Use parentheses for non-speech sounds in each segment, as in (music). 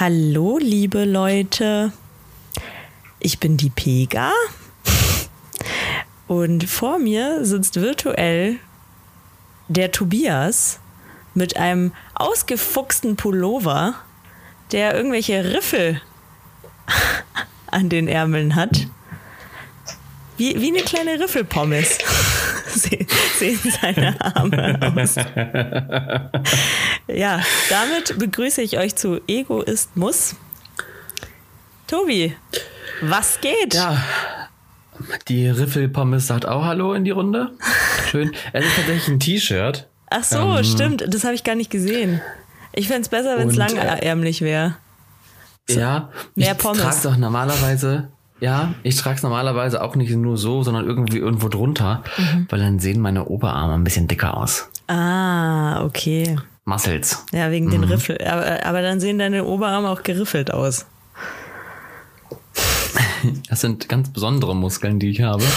Hallo, liebe Leute. Ich bin die Pega. Und vor mir sitzt virtuell der Tobias mit einem ausgefuchsten Pullover, der irgendwelche Riffel (laughs) an den Ärmeln hat. Wie, wie eine kleine Riffelpommes (laughs) sehen, seine Arme aus. (laughs) Ja, damit begrüße ich euch zu Egoist Tobi, was geht? Ja, die Riffelpommes sagt auch Hallo in die Runde. Schön. Es ist tatsächlich ein T-Shirt. Ach so, ähm, stimmt. Das habe ich gar nicht gesehen. Ich fände es besser, wenn es langärmlich wäre. So, ja, mehr ich Pommes. trage doch normalerweise ja, ich trage es normalerweise auch nicht nur so, sondern irgendwie irgendwo drunter, mhm. weil dann sehen meine Oberarme ein bisschen dicker aus. Ah, okay. Muscles. Ja, wegen mhm. den Riffel. Aber, aber dann sehen deine Oberarme auch geriffelt aus. Das sind ganz besondere Muskeln, die ich habe. (laughs)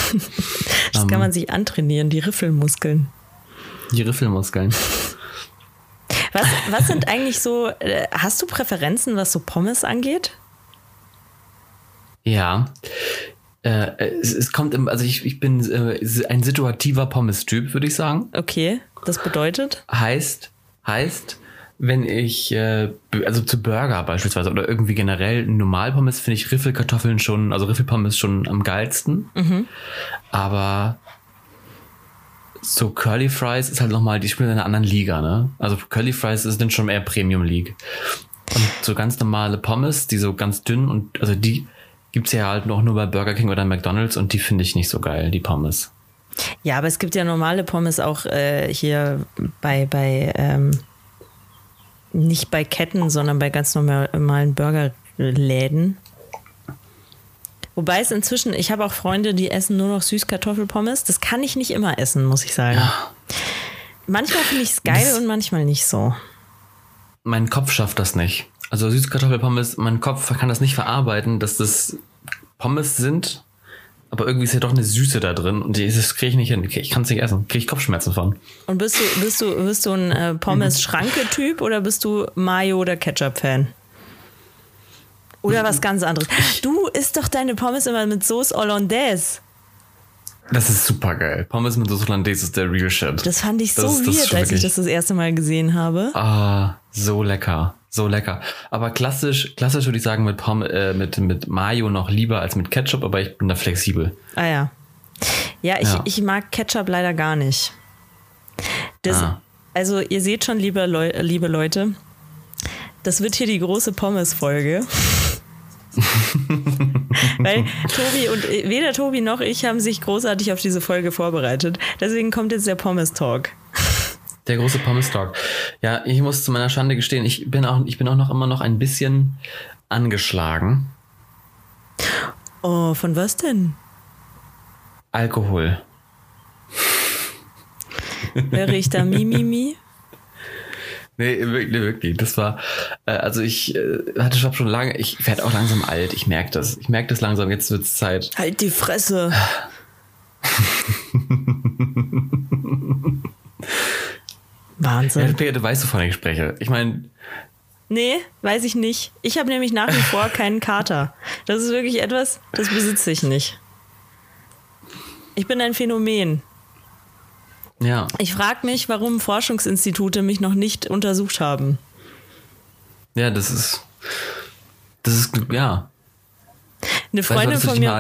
Das um, kann man sich antrainieren, die Riffelmuskeln. Die Riffelmuskeln. Was, was sind eigentlich so, äh, hast du Präferenzen, was so Pommes angeht? Ja. Äh, es, es, kommt im, also ich, ich bin äh, ein situativer Pommes-Typ, würde ich sagen. Okay, das bedeutet? Heißt, heißt, wenn ich, äh, also zu Burger beispielsweise oder irgendwie generell Normalpommes finde ich Riffelkartoffeln schon, also Riffelpommes schon am geilsten. Mhm. Aber so Curly Fries ist halt nochmal, die spielen in einer anderen Liga, ne? Also Curly Fries sind schon eher Premium League. Und so ganz normale Pommes, die so ganz dünn und, also die, gibt es ja halt noch nur bei Burger King oder McDonalds und die finde ich nicht so geil, die Pommes. Ja, aber es gibt ja normale Pommes auch äh, hier bei, bei ähm, nicht bei Ketten, sondern bei ganz normalen Burgerläden. Wobei es inzwischen, ich habe auch Freunde, die essen nur noch Süßkartoffelpommes. Das kann ich nicht immer essen, muss ich sagen. Ja. Manchmal finde ich es geil das und manchmal nicht so. Mein Kopf schafft das nicht. Also Süßkartoffelpommes, mein Kopf kann das nicht verarbeiten, dass das Pommes sind, aber irgendwie ist ja doch eine Süße da drin und das kriege ich nicht hin. Ich kann es nicht essen, kriege ich Kopfschmerzen von. Und bist du, bist du, bist du ein äh, Pommes-Schranke-Typ oder bist du Mayo- oder Ketchup-Fan? Oder was ganz anderes. Du isst doch deine Pommes immer mit Sauce Hollandaise. Das ist super geil. Pommes mit Sauce Hollandaise ist der real shit. Das fand ich so das, weird, als ich das das erste Mal gesehen habe. Ah, so lecker. So lecker. Aber klassisch, klassisch würde ich sagen, mit, Pom äh, mit, mit Mayo noch lieber als mit Ketchup, aber ich bin da flexibel. Ah ja. Ja, ich, ja. ich mag Ketchup leider gar nicht. Das, ah. Also, ihr seht schon, liebe, Leu liebe Leute, das wird hier die große Pommes-Folge. (laughs) Weil Tobi und weder Tobi noch ich haben sich großartig auf diese Folge vorbereitet. Deswegen kommt jetzt der Pommes-Talk. Der große Pommes Talk. Ja, ich muss zu meiner Schande gestehen, ich bin auch, ich bin auch noch immer noch ein bisschen angeschlagen. Oh, von was denn? Alkohol. Höre ich da Mimimi? Nee, wirklich, wirklich. Das war, äh, also ich äh, hatte schon schon lange, ich werde auch langsam alt, ich merke das. Ich merke das langsam, jetzt wird es Zeit. Halt die Fresse. (laughs) Wahnsinn. Ja, Peter, du weißt, wovon ich spreche. Ich meine. Nee, weiß ich nicht. Ich habe nämlich nach wie (laughs) vor keinen Kater. Das ist wirklich etwas, das besitze ich nicht. Ich bin ein Phänomen. Ja. Ich frage mich, warum Forschungsinstitute mich noch nicht untersucht haben. Ja, das ist. Das ist, ja. Eine Freundin von mir,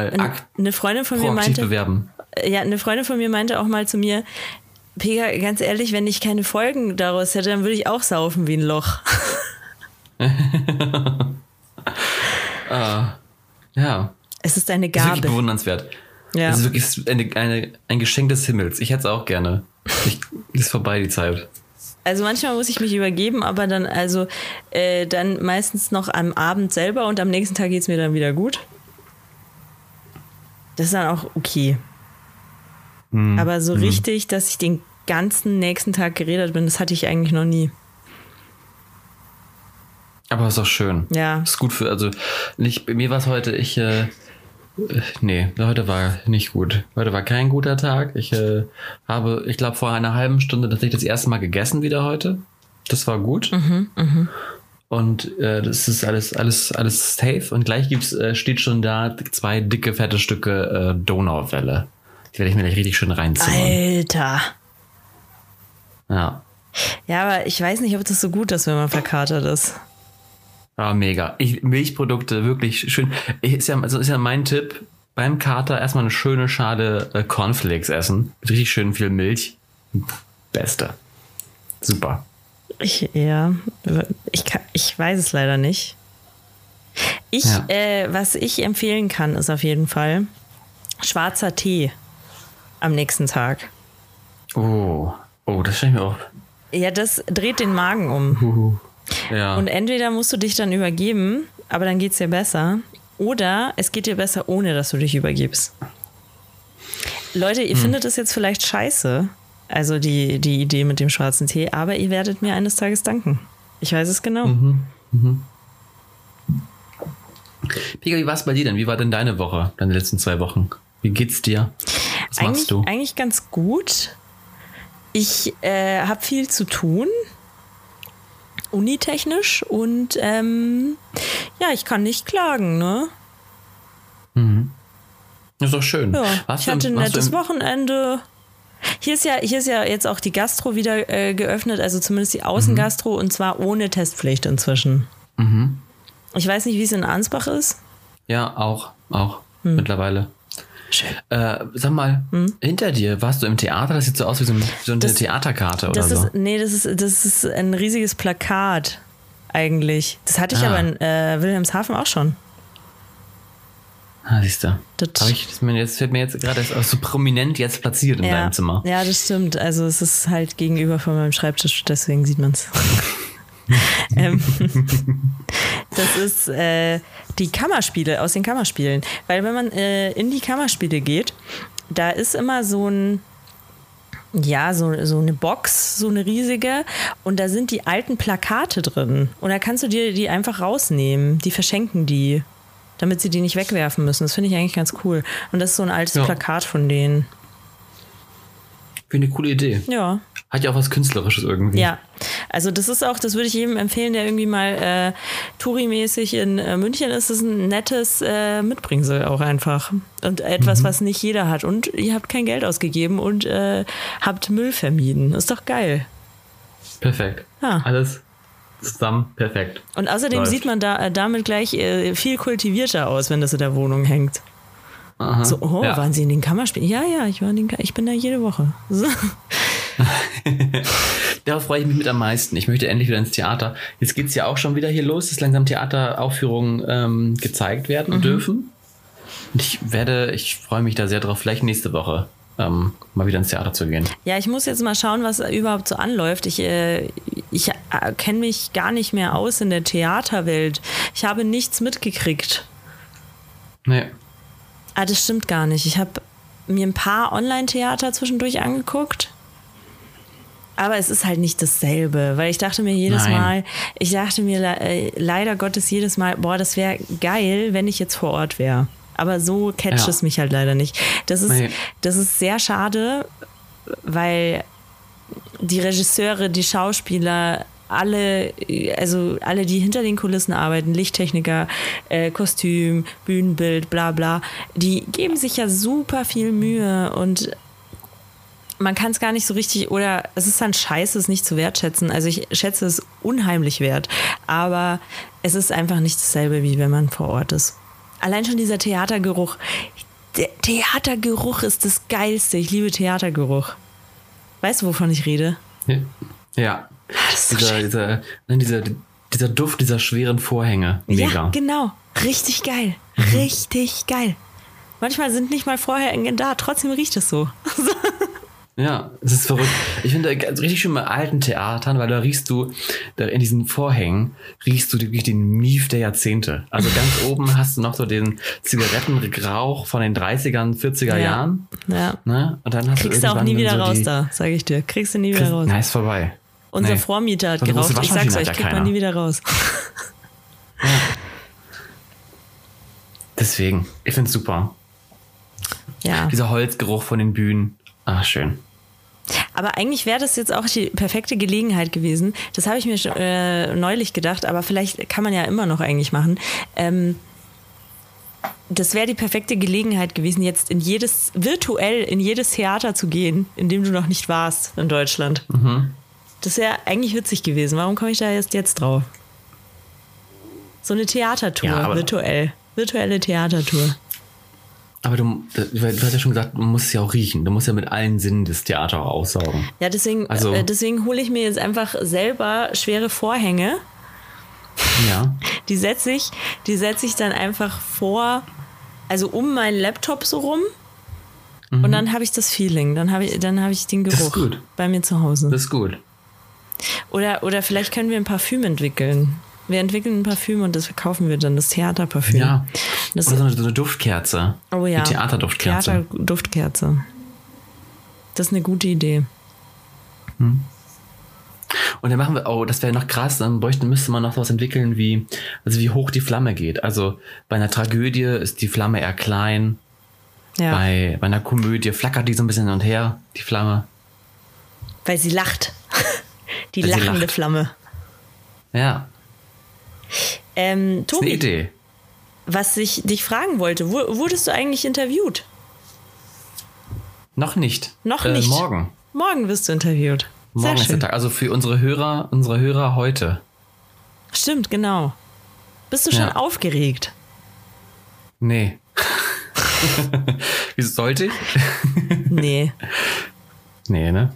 eine Freundin von mir meinte, bewerben. ja, eine Freundin von mir meinte auch mal zu mir, Pega, ganz ehrlich, wenn ich keine Folgen daraus hätte, dann würde ich auch saufen wie ein Loch. uh, (laughs) ja. Es ist eine Gabe. Das ist wirklich bewundernswert. Ja. Es ist wirklich eine, eine, ein Geschenk des Himmels. Ich hätte es auch gerne. Ich, ist vorbei die Zeit. Also manchmal muss ich mich übergeben, aber dann also äh, dann meistens noch am Abend selber und am nächsten Tag geht es mir dann wieder gut. Das ist dann auch okay. Mhm. Aber so mhm. richtig, dass ich den ganzen nächsten Tag geredet bin, das hatte ich eigentlich noch nie. Aber ist auch schön. Ja. Ist gut für, also nicht, mir war es heute, ich, äh, nee, heute war nicht gut. Heute war kein guter Tag. Ich äh, habe, ich glaube, vor einer halben Stunde tatsächlich das erste Mal gegessen wieder heute. Das war gut. Mhm, mh. Und äh, das ist alles, alles, alles safe. Und gleich gibt's, äh, steht schon da zwei dicke, fette Stücke äh, Donauwelle. Die werde ich mir gleich richtig schön reinziehen. Alter. Ja. Ja, aber ich weiß nicht, ob das so gut ist, wenn man verkatert ist. Ah, mega. Ich, Milchprodukte, wirklich schön. Ich, ist, ja, also ist ja mein Tipp, beim Kater erstmal eine schöne Schale äh, Cornflakes essen. Mit richtig schön viel Milch. Beste. Super. Ich, ja, ich, kann, ich weiß es leider nicht. Ich, Ja. äh, was ich empfehlen kann, ist auf jeden Fall schwarzer Tee am nächsten Tag. Oh. Oh, das stelle ich mir auch. Ja, das dreht den Magen um. Ja. Und entweder musst du dich dann übergeben, aber dann geht's dir besser. Oder es geht dir besser, ohne dass du dich übergibst. Leute, Hm. ihr findet es jetzt vielleicht scheiße, also die, die Idee mit dem schwarzen Tee, aber ihr werdet mir eines Tages danken. Ich weiß es genau. Mhm. Pika, wie war es bei dir denn? Wie war denn deine Woche, deine letzten zwei Wochen? Wie geht's dir? Was eigentlich, machst du? eigentlich ganz gut. Ich äh, habe viel zu tun, unitechnisch, und ähm, ja, ich kann nicht klagen, ne? Das ist doch schön. Ja, ich hatte ein nettes Wochenende. Hier ist ja, hier ist ja jetzt auch die Gastro wieder äh, geöffnet, also zumindest Mhm. die Außengastro und zwar ohne Testpflicht inzwischen. Mhm. Ich weiß nicht, wie es in Ansbach ist. Ja, auch, auch Hm. mittlerweile. Äh, sag mal, hinter dir, warst du im Theater? Das sieht so aus wie so, ein, so eine Das- Theaterkarte oder so. ist, nee, das ist, das ist ein riesiges Plakat eigentlich. Das hatte ich Ah. aber in äh, Wilhelmshaven auch schon. ah, siehst du. Das- ich, das mir jetzt, fällt mir jetzt gerade so prominent jetzt platziert in ja, deinem Zimmer. ja, das stimmt. Also es ist halt gegenüber von meinem Schreibtisch, deswegen sieht man es. (laughs) (laughs) ähm, (laughs) das ist äh, die Kammerspiele aus den Kammerspielen. Weil wenn man äh, in die Kammerspiele geht, da ist immer so ein, ja, so, so eine Box, so eine riesige, und da sind die alten Plakate drin. Und da kannst du dir die einfach rausnehmen. Die verschenken die, damit sie die nicht wegwerfen müssen. Das finde ich eigentlich ganz cool. Und das ist so ein altes Ja. Plakat von denen. Finde eine coole Idee. Ja. Hat ja auch was Künstlerisches irgendwie. Ja, also das ist auch, das würde ich jedem empfehlen, der irgendwie mal äh, Touri-mäßig in äh, München ist. Das ist ein nettes äh, Mitbringsel auch einfach. Und etwas, Mhm. was nicht jeder hat. Und ihr habt kein Geld ausgegeben und äh, habt Müll vermieden. Ist doch geil. Perfekt. Ja. Alles zusammen perfekt. Und außerdem Läuft. sieht man da äh, damit gleich äh, viel kultivierter aus, wenn das in der Wohnung hängt. Aha. So, oh, ja. waren Sie in den Kammerspielen? Ja, ja, ich war in den Ka ich bin da jede Woche. (laughs) So. (laughs) Darauf freue ich mich mit am meisten. Ich möchte endlich wieder ins Theater. Jetzt geht es ja auch schon wieder hier los, dass langsam Theateraufführungen ähm, gezeigt Mhm. werden dürfen. Und ich werde, ich freue mich da sehr drauf, vielleicht nächste Woche ähm, mal wieder ins Theater zu gehen. Ja, ich muss jetzt mal schauen, was überhaupt so anläuft. Ich, äh, ich äh, kenne mich gar nicht mehr aus in der Theaterwelt. Ich habe nichts mitgekriegt. Nee. Ah, das stimmt gar nicht. Ich habe mir ein paar Online-Theater zwischendurch angeguckt. Aber es ist halt nicht dasselbe, weil ich dachte mir jedes Nein. Mal, ich dachte mir äh, leider Gottes jedes Mal, boah, das wäre geil, wenn ich jetzt vor Ort wäre. Aber so catcht Ja. es mich halt leider nicht. Das ist, Nee. das ist sehr schade, weil die Regisseure, die Schauspieler, alle, also alle, die hinter den Kulissen arbeiten, Lichttechniker, äh, Kostüm, Bühnenbild, bla bla, die geben sich ja super viel Mühe und man kann es gar nicht so richtig, oder es ist dann scheiße, es nicht zu wertschätzen. Also ich schätze es unheimlich wert, aber es ist einfach nicht dasselbe, wie wenn man vor Ort ist. Allein schon dieser Theatergeruch. Der Theatergeruch ist das Geilste. Ich liebe Theatergeruch. Weißt du, wovon ich rede? Ja. Ist so Dieser, dieser, dieser, dieser Duft dieser schweren Vorhänge. Mega. Ja, genau. Richtig geil. Richtig geil. Manchmal sind nicht mal Vorhänge da, trotzdem riecht es so. (laughs) Ja, es ist verrückt. Ich finde ganz richtig schön bei alten Theatern, weil da riechst du, da in diesen Vorhängen riechst du wirklich den Mief der Jahrzehnte. Also ganz (laughs) oben hast du noch so den Zigarettenrauch von den 30ern, 40er Ja. Jahren. Ja. Ne? Und dann hast Kriegst du auch nie wieder so raus da, sage ich dir. Kriegst du nie wieder raus. Ist vorbei. Unser Nee. Vormieter hat geraucht. Ich sag's euch, ja kriegt man nie wieder raus. (laughs) Deswegen, ich find's super. Ja. Dieser Holzgeruch von den Bühnen. Ah, schön. Aber eigentlich wäre das jetzt auch die perfekte Gelegenheit gewesen. Das habe ich mir schon, äh, neulich gedacht, aber vielleicht kann man ja immer noch eigentlich machen. Ähm, das wäre die perfekte Gelegenheit gewesen, jetzt in jedes, virtuell in jedes Theater zu gehen, in dem du noch nicht warst in Deutschland. Mhm. Das wäre eigentlich witzig gewesen. Warum komme ich da jetzt, jetzt drauf? So eine Theatertour, Ja, virtuell. Virtuelle Theatertour. Aber du, du hast ja schon gesagt, du musst es ja auch riechen. Du musst ja mit allen Sinnen das Theater auch aussaugen. Ja, deswegen, Also- äh, deswegen hole ich mir jetzt einfach selber schwere Vorhänge. Ja. (laughs) Die setze ich, die setze ich dann einfach vor, also um meinen Laptop so rum. Und dann habe ich das Feeling, dann habe ich, dann habe ich den Mhm. Geruch bei mir zu Hause. Das ist gut. Oder, oder vielleicht können wir ein Parfüm entwickeln. Wir entwickeln ein Parfüm und das verkaufen wir dann, das Theaterparfüm. Ja. Das, Oder so eine, so eine Duftkerze. oh ja. Die Theaterduftkerze. Theaterduftkerze. Das ist eine gute Idee. Und dann machen wir, oh, das wäre noch krass, dann bräuchten, müsste man noch was entwickeln, wie, also wie hoch die Flamme geht. Also bei einer Tragödie ist die Flamme eher klein. Ja. Bei, bei einer Komödie flackert die so ein bisschen hin und her, die Flamme. Weil sie lacht. (laughs) Die Weil lachende lacht. Flamme. Ja, Ähm, ist eine Tobi, Idee. was ich dich fragen wollte, wu- wurdest du eigentlich interviewt? Noch nicht. Noch äh, nicht. Morgen. Morgen wirst du interviewt. Morgen Sehr ist der schön. Tag. Also für unsere Hörer, unsere Hörer heute. Stimmt, genau. Bist du schon Ja. aufgeregt? Nee. (laughs) Wieso sollte ich? Nee. (laughs) Nee, ne?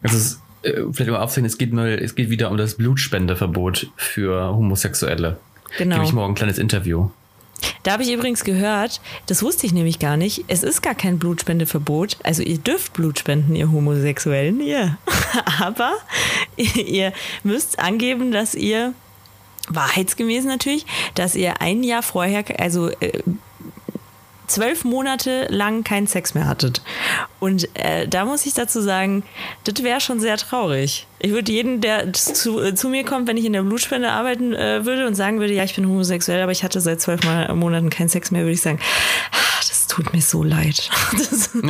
Es ist, vielleicht mal aufzeigen, es geht, mal, es geht wieder um das Blutspendeverbot für Homosexuelle. Genau. Gebe ich morgen ein kleines Interview. Da habe ich übrigens gehört, das wusste ich nämlich gar nicht, es ist gar kein Blutspendeverbot. Also ihr dürft Blut spenden, ihr Homosexuellen, ihr. (laughs) Aber ihr müsst angeben, dass ihr, wahrheitsgemäß natürlich, dass ihr ein Jahr vorher, also äh, zwölf Monate lang keinen Sex mehr hattet. Und äh, da muss ich dazu sagen, das wäre schon sehr traurig. Ich würde jeden, der zu, äh, zu mir kommt, wenn ich in der Blutspende arbeiten äh, würde und sagen würde, ja, ich bin homosexuell, aber ich hatte seit zwölf Monaten keinen Sex mehr, würde ich sagen, "Ah, das tut mir so leid. (laughs) Das, (laughs)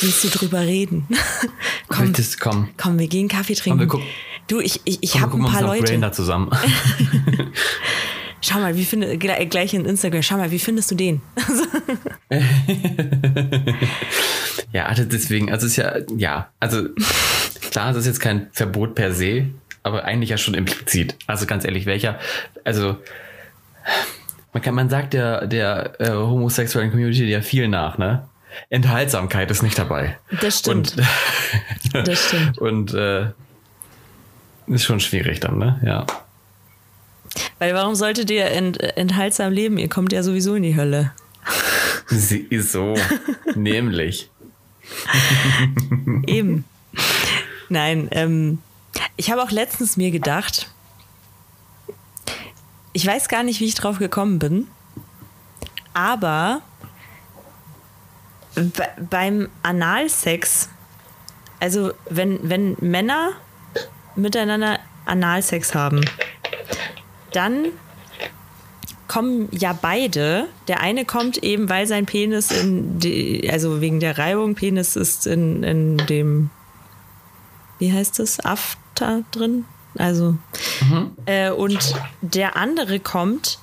willst du drüber reden? (laughs) komm, Das, komm, komm, wir gehen Kaffee trinken. wir gucken- du, ich, ich, ich komm wir habe ein paar Leute. Grindr zusammen. Schau mal, wie finde, gleich gleich in Instagram, schau mal, wie findest du den? (laughs) ja, also deswegen, also es ist ja, ja, also klar, es ist jetzt kein Verbot per se, aber eigentlich ja schon implizit. Also ganz ehrlich, welcher, also man kann, man sagt der, der äh, homosexuellen Community ja viel nach, ne? Enthaltsamkeit ist nicht dabei. Das stimmt. Und, (laughs) Das stimmt. und äh, ist schon schwierig dann, ne? Ja. Weil warum solltet ihr ent, enthaltsam leben? Ihr kommt ja sowieso in die Hölle. (laughs) Sie ist so, nämlich. (laughs) Eben. Nein, ähm, ich habe auch letztens mir gedacht, ich weiß gar nicht, wie ich drauf gekommen bin, aber be beim Analsex, also wenn, wenn Männer miteinander Analsex haben, dann kommen ja beide. Der eine kommt eben, weil sein Penis in die, also wegen der Reibung, Penis ist in, in dem, wie heißt es, After drin? Also, äh, und der andere kommt,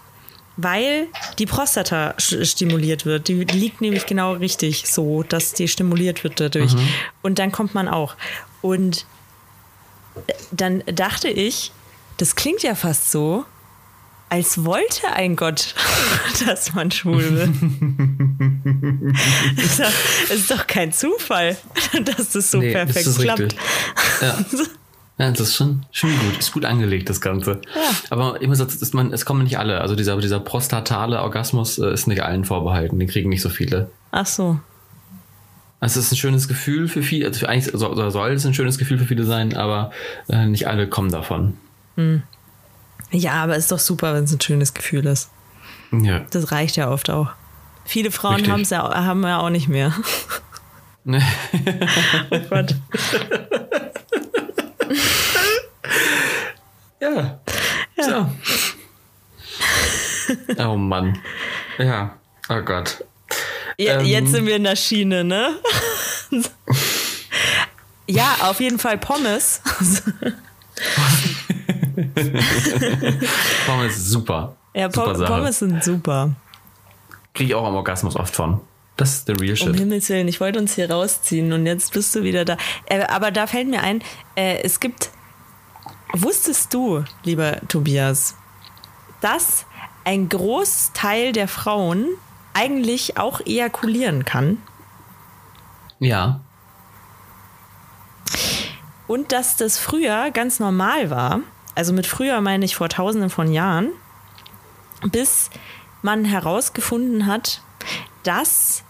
weil die Prostata stimuliert wird. Die liegt nämlich genau richtig so, dass die stimuliert wird dadurch. Und dann kommt man auch. Und dann dachte ich, das klingt ja fast so, als wollte ein Gott, (laughs) dass man schwul wird. Es (laughs) ist, doch, ist doch kein Zufall, (laughs) dass das so Nee, perfekt das klappt. richtig. Ja. ja, das ist schon, schon gut. Ist gut angelegt, das Ganze. Aber immer so, ist man, es kommen nicht alle. Also dieser, dieser prostatale Orgasmus äh, ist nicht allen vorbehalten. Den kriegen nicht so viele. Ach so. Also es ist ein schönes Gefühl für viele, also für eigentlich so, oder soll es ein schönes Gefühl für viele sein, aber äh, nicht alle kommen davon. Ja, aber ist doch super, wenn es ein schönes Gefühl ist. Ja. Das reicht ja oft auch. Viele Frauen haben's ja, haben ja auch nicht mehr. (laughs) Oh Gott. Ja. So. Oh Mann. Ja. Oh Gott. Ja, Ähm, Jetzt sind wir in der Schiene, ne? ja, auf jeden Fall Pommes. (laughs) (laughs) Pommes ist super. Ja, super Pom. Pommes sind super. Kriege ich auch am Orgasmus oft von. Das ist der real Um shit. Himmels Willen, ich wollte uns hier rausziehen und jetzt bist du wieder da. Äh, aber da fällt mir ein, äh, es gibt. Wusstest du, lieber Tobias, dass ein Großteil der Frauen eigentlich auch ejakulieren kann? Ja. Und dass das früher ganz normal war, also mit früher meine ich vor tausenden von Jahren, bis man herausgefunden hat, dass,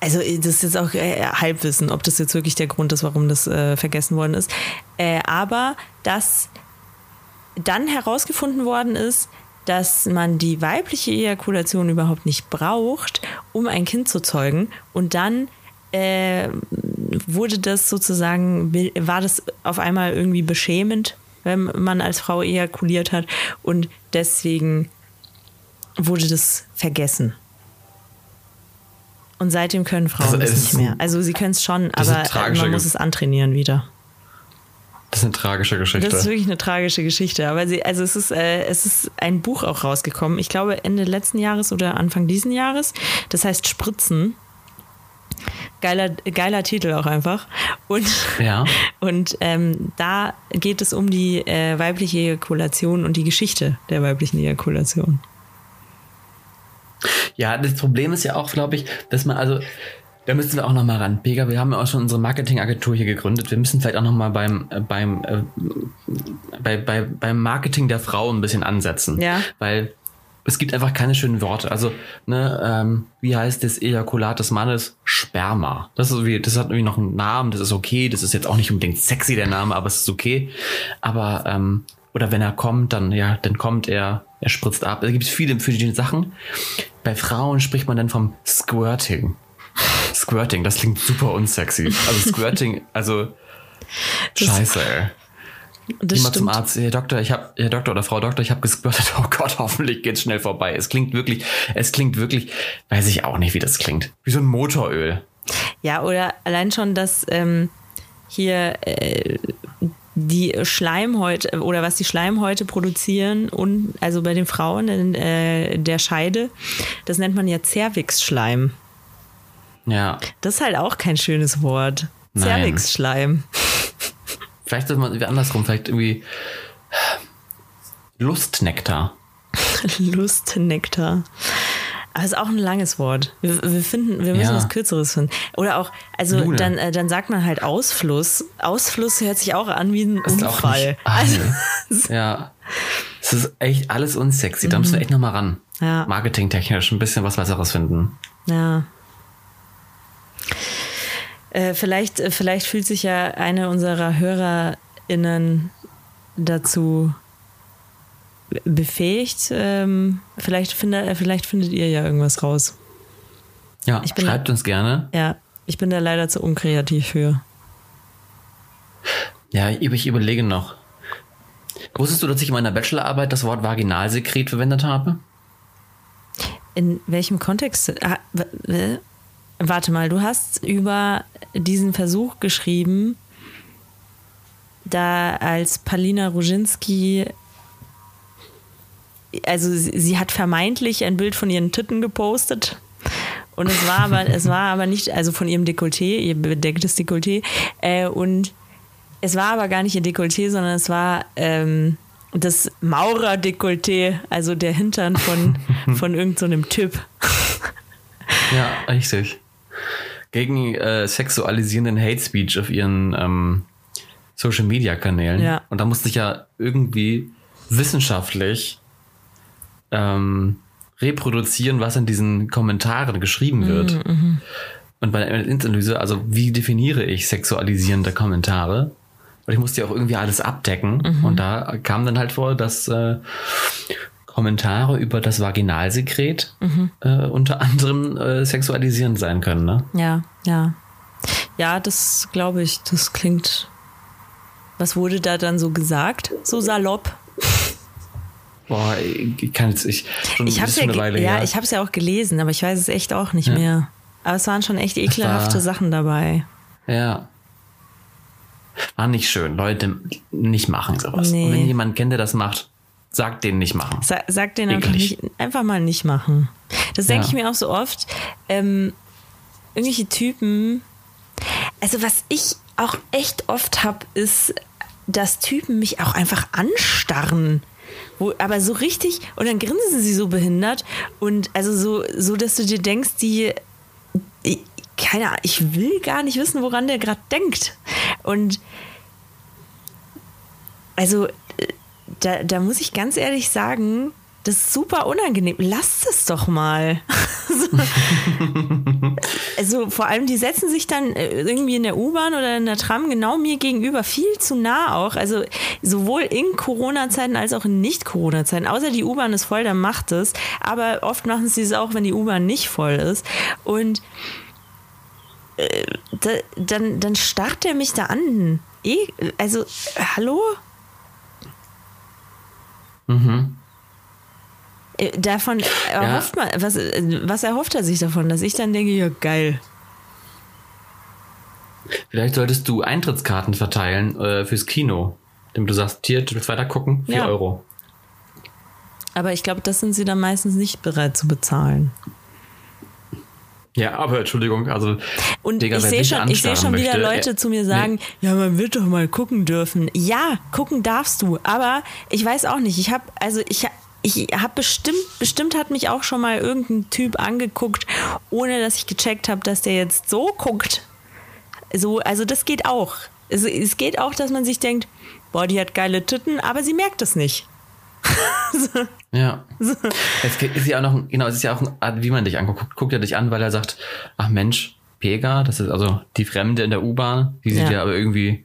also das ist jetzt auch äh, Halbwissen, ob das jetzt wirklich der Grund ist, warum das äh, vergessen worden ist, äh, aber dass dann herausgefunden worden ist, dass man die weibliche Ejakulation überhaupt nicht braucht, um ein Kind zu zeugen. Und dann äh, wurde das sozusagen, war das auf einmal irgendwie beschämend, wenn man als Frau ejakuliert hat und deswegen wurde das vergessen. Und seitdem können Frauen Also, das, es nicht mehr. Also sie können es schon, das aber man muss es antrainieren wieder. Das ist eine tragische Geschichte. Das ist wirklich eine tragische Geschichte. Aber sie, also es ist, äh, es ist ein Buch auch rausgekommen. Ich glaube Ende letzten Jahres oder Anfang diesen Jahres. Das heißt Spritzen. Geiler, geiler Titel auch einfach. Und, Ja. (laughs) und ähm, da geht es um die äh, weibliche Ejakulation und die Geschichte der weiblichen Ejakulation. Ja, das Problem ist ja auch, glaube ich, dass man, also, da müssen wir auch noch mal ran. Pega, wir haben ja auch schon unsere Marketingagentur hier gegründet. Wir müssen vielleicht auch noch mal beim, äh, beim, äh, bei, bei, beim Marketing der Frau ein bisschen ansetzen. Ja. Weil es gibt einfach keine schönen Worte. Also, ne, ähm, wie heißt das Ejakulat des Mannes? Sperma. Das ist irgendwie, das hat irgendwie noch einen Namen, das ist okay. Das ist jetzt auch nicht unbedingt sexy, der Name, aber es ist okay. Aber, ähm, oder wenn er kommt, dann, ja, dann kommt er, er spritzt ab. Es gibt viele verschiedene Sachen. Bei Frauen spricht man dann vom Squirting. Squirting, das klingt super unsexy. Also Squirting, also scheiße, ey. Das mal zum. Arzt, Herr Doktor, ich habe, Herr Doktor oder Frau Doktor, ich habe gesquirtet. Oh Gott, (laughs) hoffentlich geht's schnell vorbei. Es klingt wirklich, es klingt wirklich, weiß ich auch nicht, wie das klingt. Wie so ein Motoröl. Ja, oder allein schon, dass ähm, hier äh, die Schleimhäute oder was die Schleimhäute produzieren und also bei den Frauen in äh, der Scheide, das nennt man ja Zervixschleim. Ja, Das ist halt auch kein schönes Wort. Zervixschleim. Vielleicht sollte man irgendwie andersrum, vielleicht irgendwie Lustnektar. (laughs) Lustnektar. Aber es ist auch ein langes Wort. Wir, wir finden, wir müssen Ja. was Kürzeres finden. Oder auch, also dann, äh, dann sagt man halt Ausfluss. Ausfluss hört sich auch an wie ein Ist auch Unfall. nicht- (laughs) also. Ja. Es ist echt alles unsexy. Da müssen wir echt noch mal ran. Mhm. Ja. Marketingtechnisch ein bisschen was Besseres finden. Ja. Äh, vielleicht, äh, vielleicht fühlt sich ja eine unserer HörerInnen dazu befähigt. Ähm, vielleicht, finde, äh, vielleicht findet ihr ja irgendwas raus. Ja, schreibt uns gerne. Ja, ich bin da leider zu unkreativ für. Ja, ich überlege noch. Wusstest du, dass ich in meiner Bachelorarbeit das Wort Vaginalsekret verwendet habe? In welchem Kontext? Ah, warte mal, du hast über diesen Versuch geschrieben, da als Palina Ruzinski, also sie, sie hat vermeintlich ein Bild von ihren Titten gepostet. Und es war aber, es war aber nicht, also von ihrem Dekolleté, ihr bedecktes Dekolleté. Äh, und es war aber gar nicht ihr Dekolleté, sondern es war ähm, das Maurer-Dekolleté, also der Hintern von, (laughs) von irgendeinem so Typ. Ja, richtig. Gegen äh, sexualisierenden Hate Speech auf ihren ähm, Social Media Kanälen. Ja. Und da musste ich ja irgendwie wissenschaftlich ähm, reproduzieren, was in diesen Kommentaren geschrieben wird. Und bei der Intanalyse, also wie definiere ich sexualisierende Kommentare? Und ich musste ja auch irgendwie alles abdecken. Und da kam dann halt vor, dass äh, Kommentare über das Vaginalsekret äh, unter anderem äh, sexualisierend sein können. Ne? Ja, ja. Ja, das glaube ich, das klingt. Was wurde da dann so gesagt? So salopp? Boah, ich kann jetzt, ich, schon, Ich habe ist ja, Weile ja, her. ich habe es ja auch gelesen, aber ich weiß es echt auch nicht mehr. Aber es waren schon echt ekelhafte war- Sachen dabei. Ja. War nicht schön. Leute, nicht machen sowas. Nee. Und wenn jemand kennt, der das macht, sagt denen nicht machen. Sa sag denen einfach, nicht, einfach mal nicht machen. Das denke Ja. ich mir auch so oft. Ähm, irgendwelche Typen. Also, was ich auch echt oft habe, ist, dass Typen mich auch einfach anstarren. Wo, aber so richtig, und dann grinsen sie so behindert. Und also so, so dass du dir denkst, die. Ich, keine Ahnung, ich will gar nicht wissen, woran der gerade denkt. Und also da, da muss ich ganz ehrlich sagen, das ist super unangenehm. Lasst es doch mal. (laughs) also vor allem, die setzen sich dann äh, irgendwie in der U-Bahn oder in der Tram genau mir gegenüber, viel zu nah auch. Also sowohl in Corona-Zeiten als auch in Nicht-Corona-Zeiten. Außer die U-Bahn ist voll, dann macht es. Aber oft machen sie es auch, wenn die U-Bahn nicht voll ist. Und äh, da, dann, dann starrt er mich da an. Eh, also, äh, hallo? Äh, Davon erhofft man, was, was erhofft er sich davon, dass ich dann denke, ja geil. Vielleicht solltest du Eintrittskarten verteilen äh, fürs Kino. Damit du sagst, hier, du willst weiter gucken? 4 Ja. Euro. Aber ich glaube, das sind sie dann meistens nicht bereit zu bezahlen. Ja, aber Entschuldigung, also. Und Digga, ich sehe schon, ich anstarren schon wieder möchte, Leute äh, zu mir nee. sagen, ja, man wird doch mal gucken dürfen. Ja, gucken darfst du, aber ich weiß auch nicht. Ich habe also ich ich habe bestimmt bestimmt hat mich auch schon mal irgendein Typ angeguckt, ohne dass ich gecheckt habe, dass der jetzt so guckt. So, also das geht auch. Es, es geht auch, dass man sich denkt, boah, die hat geile Titten, aber sie merkt es nicht. (laughs) Ja. Es ist ja auch noch, ein- genau, es ist ja auch eine Art, wie man dich anguckt. Guckt, guckt er dich an, weil er sagt, ach Mensch, Pega, das ist also die Fremde in der U-Bahn, die sieht Ja. ja aber irgendwie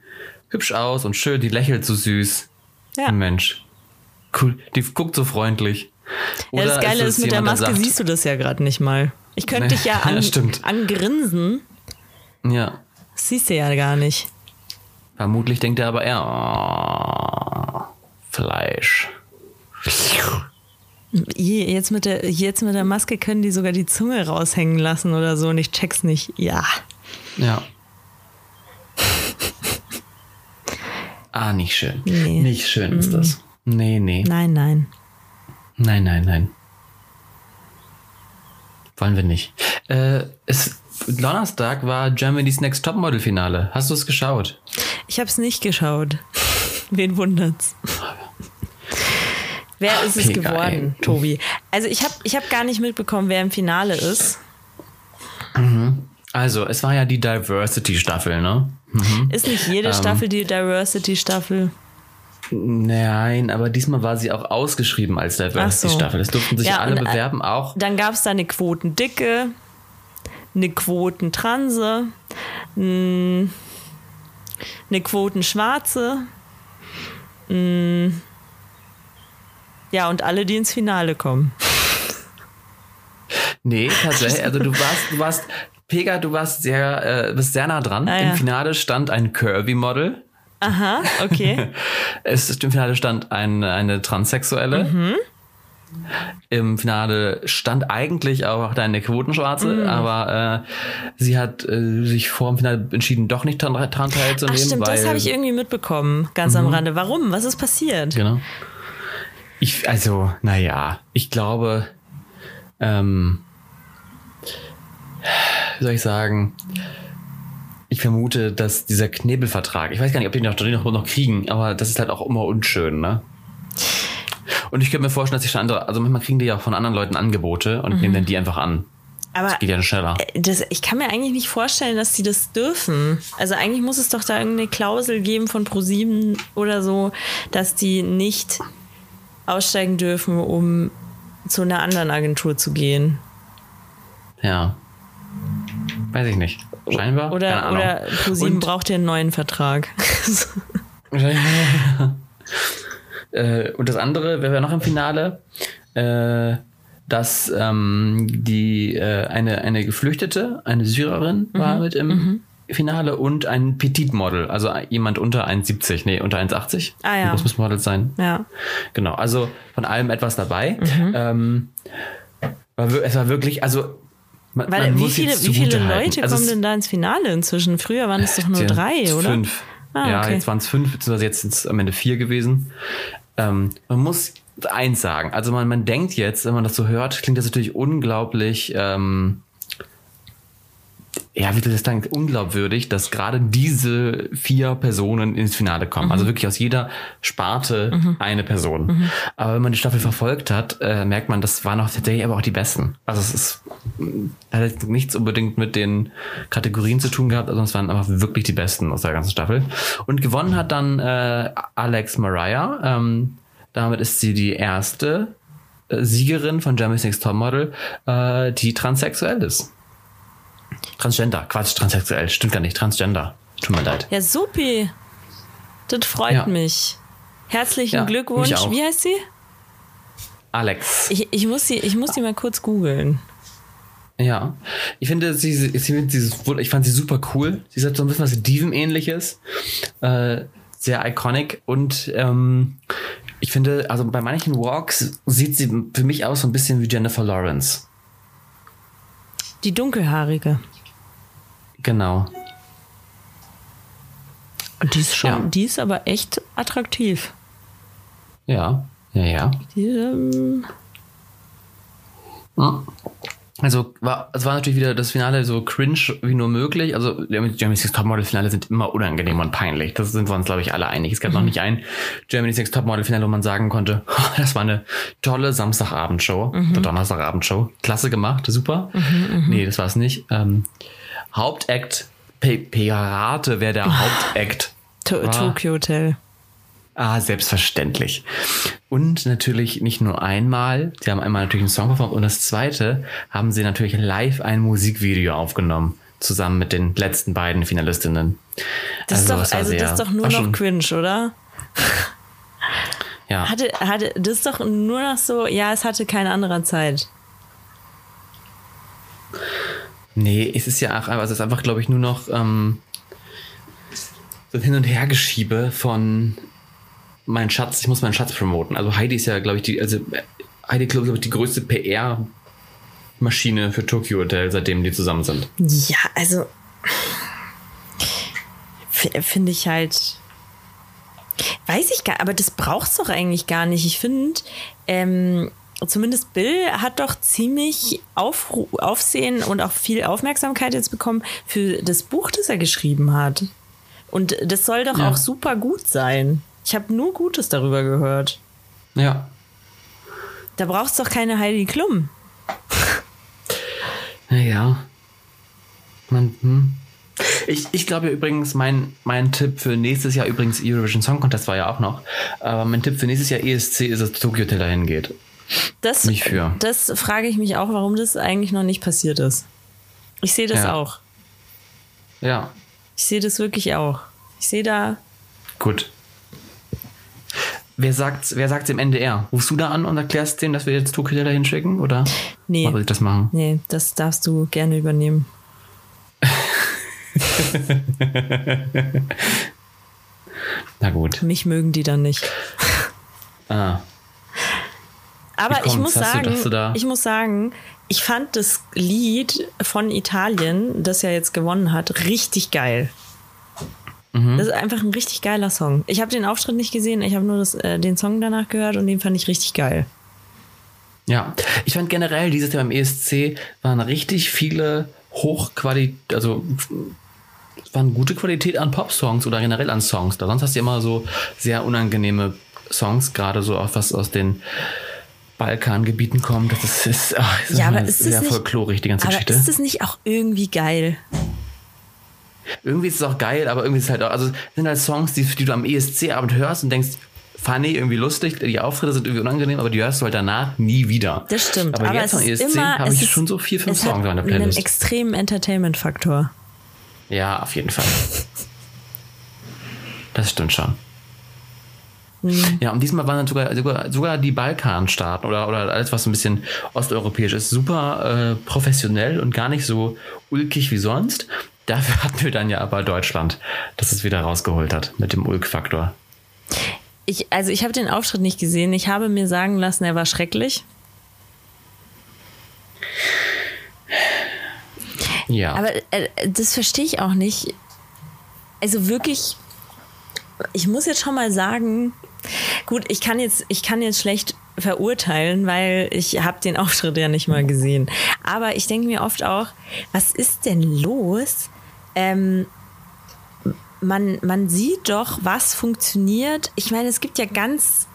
hübsch aus und schön, die lächelt so süß. Ja. Mensch. Cool, die guckt so freundlich. Ja, das Oder Geile es ist, mit der jemand, Maske sagt, siehst du das ja gerade nicht mal. Ich könnte Nee, dich ja (laughs) ja, an, stimmt. angrinsen. Ja. Das siehst du ja gar nicht. Vermutlich denkt er aber eher, oh, Fleisch. Je- Jetzt mit, der, jetzt mit der Maske können die sogar die Zunge raushängen lassen oder so und ich check's nicht. Ja. Ja. (laughs) ah, nicht schön. Nee. Mhm. Nicht schön ist das. Nee, nee. Nein, nein. Nein, nein, nein. Wollen wir nicht. Äh, es, Donnerstag war Germany's Next Topmodel Finale. Hast du es geschaut? Ich hab's nicht geschaut. Wen wundert's? (laughs) Wer ist es Mega, geworden, ey. Tobi? Also ich habe ich hab gar nicht mitbekommen, wer im Finale ist. Also, es war ja die Diversity-Staffel, ne? Ist nicht jede Ähm. Staffel die Diversity-Staffel? Nein, aber diesmal war sie auch ausgeschrieben als Ach so. Diversity-Staffel. Es durften sich Ja, alle äh, bewerben, auch. Dann gab es da eine Quotendicke, eine Quotentranse, eine Quotenschwarze. mh, Ja, und alle, die ins Finale kommen. Nee, tatsächlich. Also du warst, du warst, Pega, du warst sehr, äh, bist sehr nah dran. Ah, ja. Im Finale stand ein Curvy-Model. Aha, okay. (laughs) Es im Finale stand ein, eine Transsexuelle. Mhm. Im Finale stand eigentlich auch eine Quotenschwarze, Mhm. aber äh, sie hat äh, sich vor dem Finale entschieden, doch nicht dran, teilzunehmen. Ach stimmt, weil, das habe ich irgendwie mitbekommen, ganz am Rande. Warum? Was ist passiert? Genau. Ich, also, naja, ich glaube, ähm, wie soll ich sagen, ich vermute, dass dieser Knebelvertrag, ich weiß gar nicht, ob die noch, die noch, noch kriegen, aber das ist halt auch immer unschön, ne? Und ich könnte mir vorstellen, dass sich schon andere, also manchmal kriegen die ja auch von anderen Leuten Angebote und nehmen dann die einfach an. Aber Geht ja schneller. das, ich kann mir eigentlich nicht vorstellen, dass die das dürfen. Also eigentlich muss es doch da irgendeine Klausel geben von ProSieben oder so, dass die nicht aussteigen dürfen, um zu einer anderen Agentur zu gehen. Ja. Weiß ich nicht. Scheinbar. Oder, oder ProSieben braucht ja einen neuen Vertrag. (laughs) äh, und das andere, wer wäre noch im Finale? Äh, dass ähm, die äh, eine, eine Geflüchtete, eine Syrerin, war mit im Finale und ein Petit-Model, also jemand unter 1,70, nee, unter 1,80. Ah, ja. Muss Model sein. Ja. Genau, also von allem etwas dabei. Mhm. Ähm, es war wirklich, also man, Weil, man wie viele, wie viele. Leute Also kommen denn da ins Finale inzwischen? Früher waren es doch nur drei, oder? Fünf. Ah, ja, okay. jetzt waren es fünf, beziehungsweise jetzt sind es am Ende vier gewesen. Ähm, man muss eins sagen. Also man, man denkt jetzt, wenn man das so hört, klingt das natürlich unglaublich, ähm, ja, wie soll ich das sagen, unglaubwürdig, dass gerade diese vier Personen ins Finale kommen. Mhm. Also wirklich aus jeder Sparte eine Person. Aber wenn man die Staffel verfolgt hat, äh, merkt man, das waren auch tatsächlich aber auch die besten. Also es ist hat jetzt nichts unbedingt mit den Kategorien zu tun gehabt, sondern es waren einfach wirklich die besten aus der ganzen Staffel. Und gewonnen hat dann äh, Alex Mariah. Ähm, damit ist sie die erste äh, Siegerin von Jeremy's Next Topmodel, äh, die transsexuell ist. Transgender, Quatsch, transsexuell, stimmt gar nicht, Transgender. Tut mir leid. Ja, supi. Das freut Ja. mich. Herzlichen Ja, Glückwunsch. Wie heißt sie? Alex. Ich, ich, muss sie, ich muss sie mal kurz googeln. Ja, ich finde sie, sie, sie ich fand sie super cool. Sie hat so ein bisschen was Diven-ähnliches, äh, sehr iconic und ähm, ich finde, also bei manchen Walks sieht sie für mich aus so ein bisschen wie Jennifer Lawrence. Die dunkelhaarige. Genau. Und die ist schon, Ja. die ist aber echt attraktiv. Ja, ja, ja. Die, ähm, Also war, es war natürlich wieder das Finale so cringe wie nur möglich. Also Germany's Next Topmodel Finale sind immer unangenehm und peinlich. Das sind wir uns glaube ich alle einig. Es gab noch nicht ein Germany's Next Topmodel Finale, wo man sagen konnte, (laughs) das war eine tolle Samstagabendshow oder Donnerstagabendshow. Klasse gemacht, super. Nee, das war es nicht. Ähm, Hauptact Pe Perate wäre der (laughs) Hauptact. To. Tokyo Hotel. Ah, selbstverständlich. Und natürlich nicht nur einmal, sie haben einmal natürlich einen Song performt und das zweite haben sie natürlich live ein Musikvideo aufgenommen, zusammen mit den letzten beiden Finalistinnen. Das ist doch, also das sehr- ist doch nur noch schon- cringe, oder? Ja, Hatte, hatte, das ist doch nur noch so, ja, es hatte keine andere Zeit. nee, es ist ja auch, also es ist einfach, glaube ich, nur noch ähm, so ein Hin- und Hergeschiebe von mein Schatz, ich muss meinen Schatz promoten. Also Heidi ist ja, glaube ich, die, also Heidi Klum ist, glaube ich, die größte PR-Maschine für Tokyo Hotel, seitdem die zusammen sind. Ja, also finde ich halt. Weiß ich gar aber das braucht's doch eigentlich gar nicht. Ich finde, ähm, zumindest Bill hat doch ziemlich Aufru Aufsehen und auch viel Aufmerksamkeit jetzt bekommen für das Buch, das er geschrieben hat. Und das soll doch Ja. auch super gut sein. Ich habe nur Gutes darüber gehört. Ja, Da braucht's doch keine Heidi Klum. (laughs) Naja. Man, hm. Ich, ich glaube übrigens, mein, mein Tipp für nächstes Jahr, übrigens Eurovision Song Contest war ja auch noch, aber mein Tipp für nächstes Jahr ESC ist, dass Tokyo Hotel dahin geht. Das, Nicht für. das frage ich mich auch, warum das eigentlich noch nicht passiert ist. Ich sehe das Ja. auch. Ja, Ich sehe das wirklich auch. Ich sehe da. gut. Wer sagt wer sagt's im NDR? Rufst du da an und erklärst denen, dass wir jetzt Tokyo Hotel dahin schicken? Oder Nee. soll ich das machen? Nee, das darfst du gerne übernehmen. (laughs) Na gut. Mich mögen die dann nicht. Ah, Aber ich muss du- sagen, du da- ich muss sagen, ich fand das Lied von Italien, das ja jetzt gewonnen hat, richtig geil. Mhm. Das ist einfach ein richtig geiler Song. Ich habe den Auftritt nicht gesehen, ich habe nur das, äh, den Song danach gehört und den fand ich richtig geil. Ja, ich fand generell dieses Jahr beim ESC waren richtig viele Hochqualität, also es waren gute Qualität an Pop-Songs oder generell an Songs. Da sonst hast du immer so sehr unangenehme Songs, gerade so auch was aus den Balkangebieten kommt. Das ist, ach, das ist Ja, aber ist sehr folklorig, die ganze Aber Geschichte. ist das nicht auch irgendwie geil? Irgendwie ist es auch geil, aber irgendwie ist es halt auch, also es sind halt Songs, die, die du am ESC-Abend hörst und denkst, funny, irgendwie lustig, die Auftritte sind irgendwie unangenehm, aber die hörst du halt danach nie wieder. Das stimmt. Aber, jetzt es am ESC habe ich schon so vier, fünf es hat Songs in einen Playlist. extremen Entertainment-Faktor. Ja, auf jeden Fall. Das stimmt schon. Mhm. Ja, und diesmal waren dann sogar, sogar, sogar die Balkanstaaten oder, oder alles, was so ein bisschen osteuropäisch ist, super äh, professionell und gar nicht so ulkig wie sonst. Dafür hatten wir dann ja aber Deutschland, das es wieder rausgeholt hat mit dem Ulk-Faktor. Ich, also ich habe den Auftritt nicht gesehen. Ich habe mir sagen lassen, er war schrecklich. Ja. Aber äh, das verstehe ich auch nicht. Also wirklich, ich muss jetzt schon mal sagen, gut, ich kann jetzt, ich kann jetzt schlecht verurteilen, weil ich habe den (laughs) Auftritt ja nicht mal gesehen. Aber ich denke mir oft auch, was ist denn los? Ähm, man, man sieht doch, was funktioniert. Ich meine, es gibt ja ganz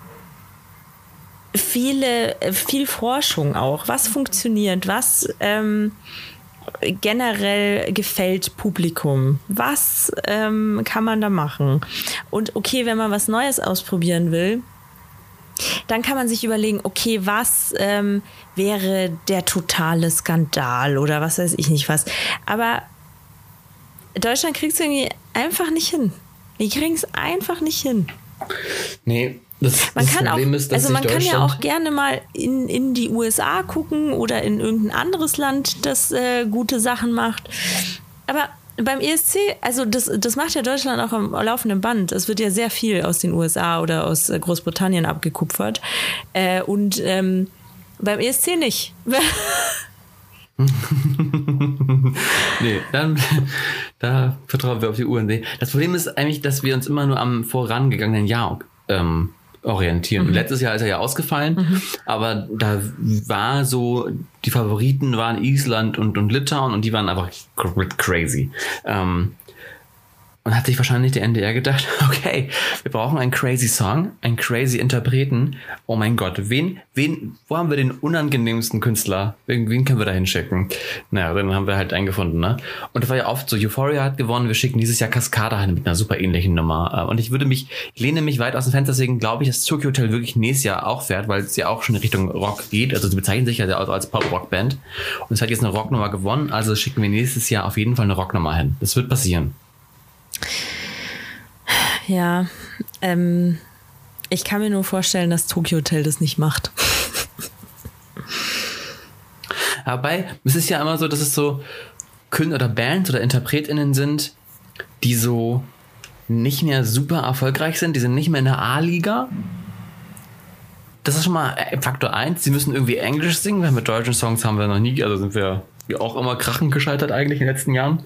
viele, viel Forschung auch. Was funktioniert? Was ähm, generell gefällt Publikum? Was ähm, kann man da machen? Und okay, wenn man was Neues ausprobieren will, dann kann man sich überlegen, okay, was ähm, wäre der totale Skandal oder was weiß ich nicht was. Aber Deutschland kriegt es irgendwie einfach nicht hin. Die kriegen es einfach nicht hin. Nee, das, Man das kann Problem auch, ist, dass also man kann ja auch gerne mal in, in die USA gucken oder in irgendein anderes Land, das äh, gute Sachen macht. Aber beim ESC, also das, das macht ja Deutschland auch am laufenden Band. Es wird ja sehr viel aus den USA oder aus äh, Großbritannien abgekupfert. Äh, und ähm, beim ESC nicht. (laughs) (laughs) (laughs) Nee, dann (laughs) da vertrauen wir auf die UND. Das Problem ist eigentlich, dass wir uns immer nur am vorangegangenen Jahr ähm, orientieren. Mhm. Letztes Jahr ist er ja ausgefallen, aber da war so, die Favoriten waren Island und, und Litauen und die waren einfach cr- crazy. Ähm, und hat sich wahrscheinlich der NDR gedacht, (laughs) okay, wir brauchen einen crazy Song, einen crazy Interpreten. Oh mein Gott, wen, wen, wo haben wir den unangenehmsten Künstler? Wen, wen können wir da hinschicken? Naja, dann haben wir halt einen gefunden, ne? Und das war ja oft so, Euphoria hat gewonnen, wir schicken dieses Jahr Cascada hin mit einer super ähnlichen Nummer. Äh, Und ich würde mich, ich lehne mich weit aus dem Fenster, deswegen glaube ich, dass Tokyo Hotel wirklich nächstes Jahr auch fährt, weil es ja auch schon in Richtung Rock geht. Also sie bezeichnen sich ja als, als Pop-Rock-Band. Und es hat jetzt eine Rocknummer gewonnen, also schicken wir nächstes Jahr auf jeden Fall eine Rocknummer hin. Das wird passieren. Ja, ähm, ich kann mir nur vorstellen, dass Tokyo Hotel das nicht macht. Dabei, es ist ja immer so, dass es so Künstler oder Bands oder InterpretInnen sind, die so nicht mehr super erfolgreich sind, die sind nicht mehr in der A-Liga. Das ist schon mal Faktor 1. Sie müssen irgendwie Englisch singen, weil mit deutschen Songs haben wir noch nie, also sind wir auch immer krachend gescheitert eigentlich in den letzten Jahren.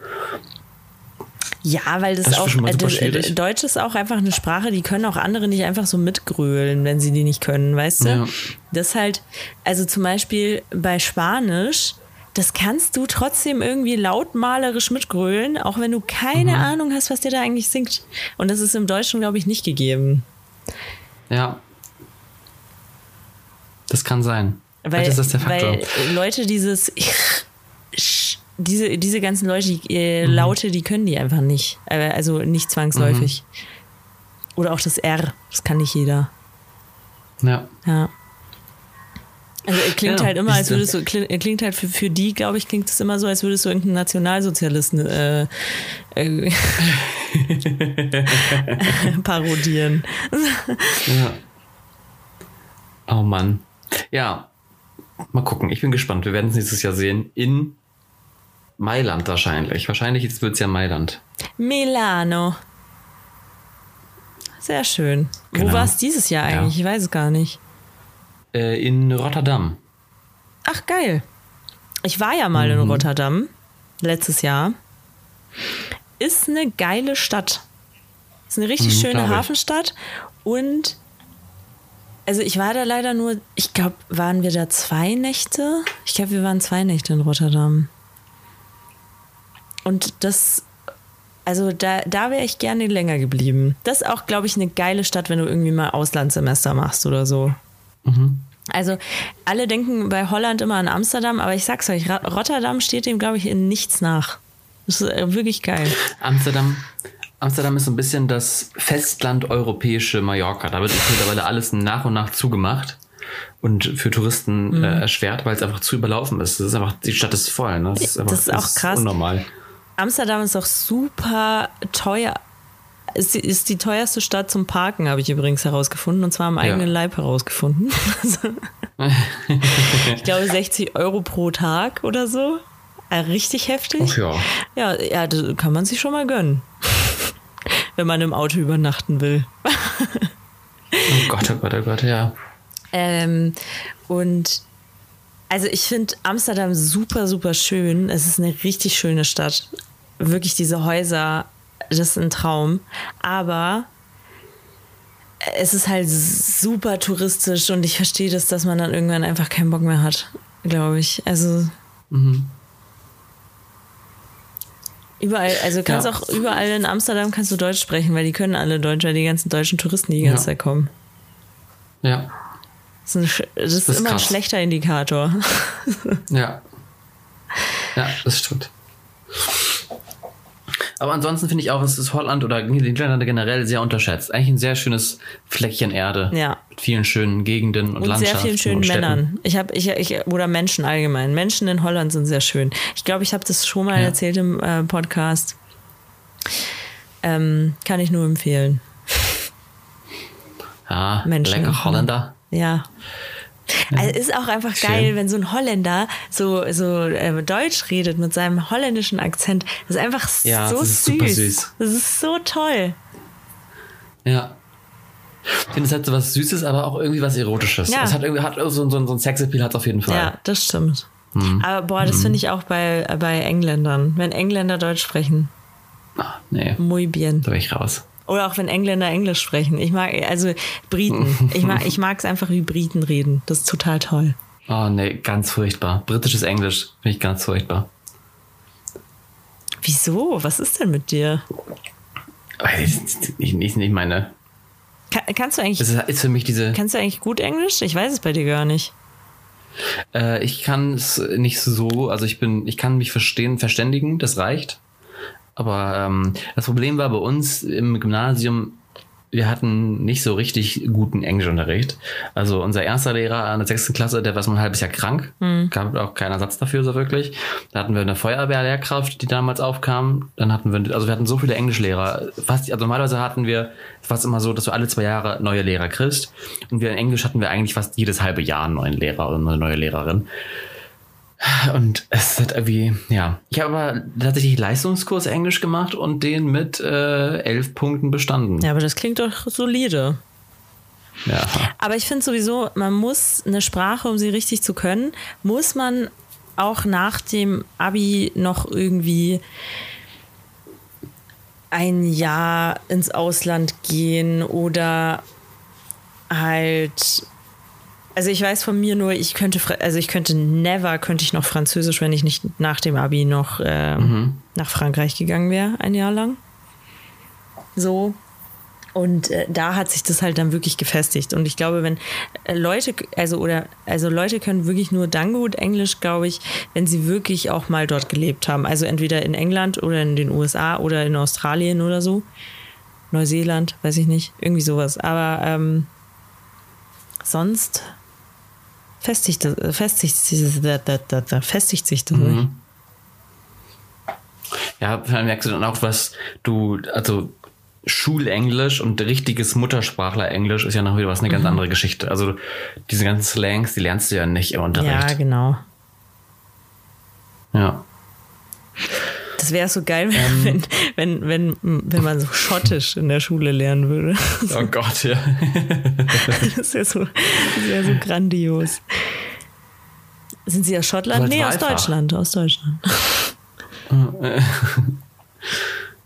Ja, weil das, Das ist auch, mal äh. Deutsch ist auch einfach eine Sprache, die können auch andere nicht einfach so mitgrölen, wenn sie die nicht können, weißt du? Ja. Das halt, also zum Beispiel bei Spanisch, das kannst du trotzdem irgendwie lautmalerisch mitgrölen, auch wenn du keine Mhm. Ahnung hast, was der da eigentlich singt. Und das ist im Deutschen, glaube ich, nicht gegeben. Ja. Das kann sein. Weil, Vielleicht ist das der Faktor. weil Leute dieses (laughs) diese, diese ganzen Leute, die äh, Mhm. Laute, die können die einfach nicht. Äh, Also nicht zwangsläufig. Mhm. Oder auch das R, das kann nicht jeder. ja. Ja. Also er klingt Ja, halt immer, als würdest du, klingt, er klingt halt für, für die, glaube ich, klingt es immer so, als würdest du irgendeinen Nationalsozialisten äh, äh, (laughs) parodieren. Ja. Oh Mann. Ja. Mal gucken. Ich bin gespannt. Wir werden es nächstes Jahr sehen. In Mailand wahrscheinlich. Wahrscheinlich wird es ja Mailand. Milano. Sehr schön. Wo Genau. war es dieses Jahr Ja. eigentlich? Ich weiß es gar nicht. Äh, in Rotterdam. Ach, geil. Ich war ja mal Mhm. in Rotterdam letztes Jahr. Ist eine geile Stadt. Ist eine richtig Mhm, schöne. Hafenstadt. Und also ich war da leider nur, ich glaube, waren wir da zwei Nächte? Ich glaube, wir waren zwei Nächte in Rotterdam. Und das, also da, da wäre ich gerne länger geblieben. Das ist auch, glaube ich, eine geile Stadt, wenn du irgendwie mal Auslandssemester machst oder so. Also alle denken bei Holland immer an Amsterdam, aber ich sag's euch, Rotterdam steht dem, glaube ich, in nichts nach. Das ist äh, wirklich geil. Amsterdam. Amsterdam ist so ein bisschen das Festland europäische Mallorca. Da wird mittlerweile alles nach und nach zugemacht und für Touristen Mhm. äh, erschwert, weil es einfach zu überlaufen ist. Das ist einfach, die Stadt ist voll. Ne? Das ist, einfach, Das ist auch krass. unnormal. Amsterdam ist auch super teuer. Die, ist die teuerste Stadt zum Parken, habe ich übrigens herausgefunden, und zwar am eigenen Leib herausgefunden. Also, (laughs) ich glaube 60 Euro pro Tag oder so. richtig heftig. Ach ja. Ja, ja, das kann man sich schon mal gönnen. (laughs) Wenn man im Auto übernachten will. Oh Gott, oh Gott, oh Gott, ja. Ähm, und also ich finde Amsterdam super, super schön. Es ist eine richtig schöne Stadt. Wirklich diese Häuser, das ist ein Traum. Aber es ist halt super touristisch und ich verstehe das, dass man dann irgendwann einfach keinen Bock mehr hat, glaube ich. Also überall, also kannst Ja. auch überall in Amsterdam kannst du Deutsch sprechen, weil die können alle Deutsch, weil die ganzen deutschen Touristen die ganze Ja. Zeit kommen. Ja, Das ist, ein, das ist Das ist immer ein schlechter Indikator. ja. Ja, das stimmt. Aber ansonsten finde ich auch, es ist Holland oder die Niederlande generell sehr unterschätzt. Eigentlich ein sehr schönes Fleckchen Erde. Ja. Mit vielen schönen Gegenden und, Und sehr Landschaften. vielen schönen. Männern. Ich habe ich, ich oder Menschen allgemein. Menschen in Holland sind sehr schön. Ich glaube, ich habe das schon mal Ja. erzählt im äh, Podcast. Ähm, kann ich nur empfehlen. Ja, Menschen in lecker Holländer. Ja. Also ist auch einfach Schön. geil, wenn so ein Holländer so, so äh, Deutsch redet mit seinem holländischen Akzent. Das ist einfach Ja, so das ist süß. süß. Das ist so toll. Ja. Ich finde, es hat so was Süßes, aber auch irgendwie was Erotisches. Ja. Es hat irgendwie hat so, so, so ein Sexappeal hat auf jeden Fall. Ja, das stimmt. Hm. Aber boah, das finde ich auch bei, bei Engländern. Wenn Engländer Deutsch sprechen, Ah, nee, muy bien. da bin ich raus. Oder auch wenn Engländer Englisch sprechen. Ich mag, also Briten. Ich mag ich mag's einfach, wie Briten reden. Das ist total toll. Oh nee, ganz furchtbar. Britisches Englisch finde ich ganz furchtbar. Wieso? Was ist denn mit dir? Ich, ich, ich nicht meine. Ka- kannst du eigentlich, Es ist, ist für mich diese. kannst du eigentlich gut Englisch? Ich weiß es bei dir gar nicht. Äh, ich kann es nicht so, also ich bin, ich kann mich verstehen, verständigen, das reicht. Aber ähm, das Problem war bei uns im Gymnasium, wir hatten nicht so richtig guten Englischunterricht. Also unser erster Lehrer an der sechsten Klasse, der war so ein halbes Jahr krank, gab auch keinen Ersatz dafür so wirklich. Da hatten wir eine Feuerwehrlehrkraft, die damals aufkam. Dann hatten wir, also wir hatten so viele Englischlehrer. Fast, also normalerweise hatten wir fast immer so, dass du alle zwei Jahre neue Lehrer kriegst. Und wir in Englisch hatten wir eigentlich fast jedes halbe Jahr einen neuen Lehrer oder eine neue Lehrerin. Und es hat irgendwie, ja. Ich habe aber tatsächlich Leistungskurs Englisch gemacht und den mit äh, elf Punkten bestanden. Ja, aber das klingt doch solide. Ja. Aber ich finde sowieso, man muss eine Sprache, um sie richtig zu können, muss man auch nach dem Abi noch irgendwie ein Jahr ins Ausland gehen oder halt. Also ich weiß von mir nur, ich könnte, also ich könnte never, könnte ich noch Französisch, wenn ich nicht nach dem Abi noch ähm, nach Frankreich gegangen wäre, ein Jahr lang. So. Und äh, da hat sich das halt dann wirklich gefestigt. Und ich glaube, wenn äh, Leute, also oder also Leute können wirklich nur dann gut Englisch, glaube ich, wenn sie wirklich auch mal dort gelebt haben. Also entweder in England oder in den USA oder in Australien oder so. Neuseeland, weiß ich nicht. Irgendwie sowas. Aber ähm, sonst festigt, das- festigt, sich- da, da, da, da, festigt sich das nicht. Ja, dann merkst du dann auch, was du, also Schulenglisch und richtiges Muttersprachler-Englisch ist ja noch wieder was eine ganz andere Geschichte. Also diese ganzen Slangs, die lernst du ja nicht im Ja, Unterricht. genau. Ja. Das wäre so geil, (laughs) wenn, wenn, wenn, wenn man so Schottisch in der Schule lernen würde. Oh (laughs) Gott, ja. Das wäre so, das wär so grandios. Sind Sie aus Schottland? Nee, aus. Deutschland. Aus Deutschland. (laughs)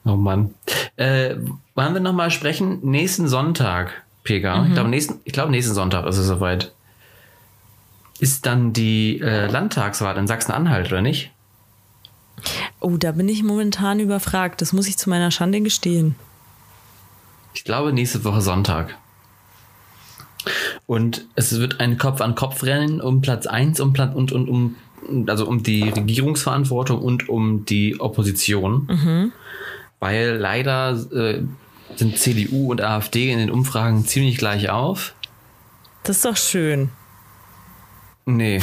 Oh Mann. Äh, wollen wir nochmal sprechen? Nächsten Sonntag, Pega. Ich glaube, nächsten, ich glaube, nächsten Sonntag ist es soweit. Ist dann die äh, Landtagswahl in Sachsen-Anhalt, oder nicht? Oh, da bin ich momentan überfragt. Das muss ich zu meiner Schande gestehen. Ich glaube, nächste Woche Sonntag. Und es wird ein Kopf-an-Kopf-Rennen um Platz 1 um Platz und, und um also um die Regierungsverantwortung und um die Opposition. Weil leider äh, sind CDU und AfD in den Umfragen ziemlich gleich auf. Das ist doch schön. Nee.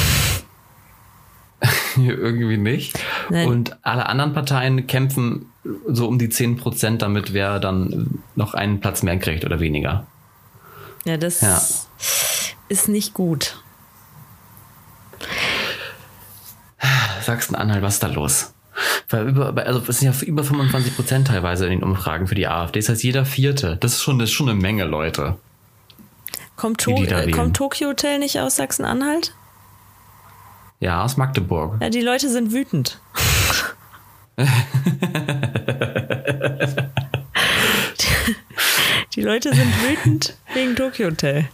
(laughs) Irgendwie nicht. Nein. Und alle anderen Parteien kämpfen so um die 10% damit, wer dann noch einen Platz mehr kriegt oder weniger. Ja, das Ja. ist nicht gut. Sachsen-Anhalt, was ist da los? Weil über, also es sind ja über 25 Prozent teilweise in den Umfragen für die AfD. Das heißt, jeder Vierte. Das ist schon, das ist schon eine Menge Leute. Kommt, to äh, kommt Tokyo Hotel nicht aus Sachsen-Anhalt? Ja, aus Magdeburg. Ja, die Leute sind wütend. (laughs) die, Leute sind wütend wegen Tokyo Hotel.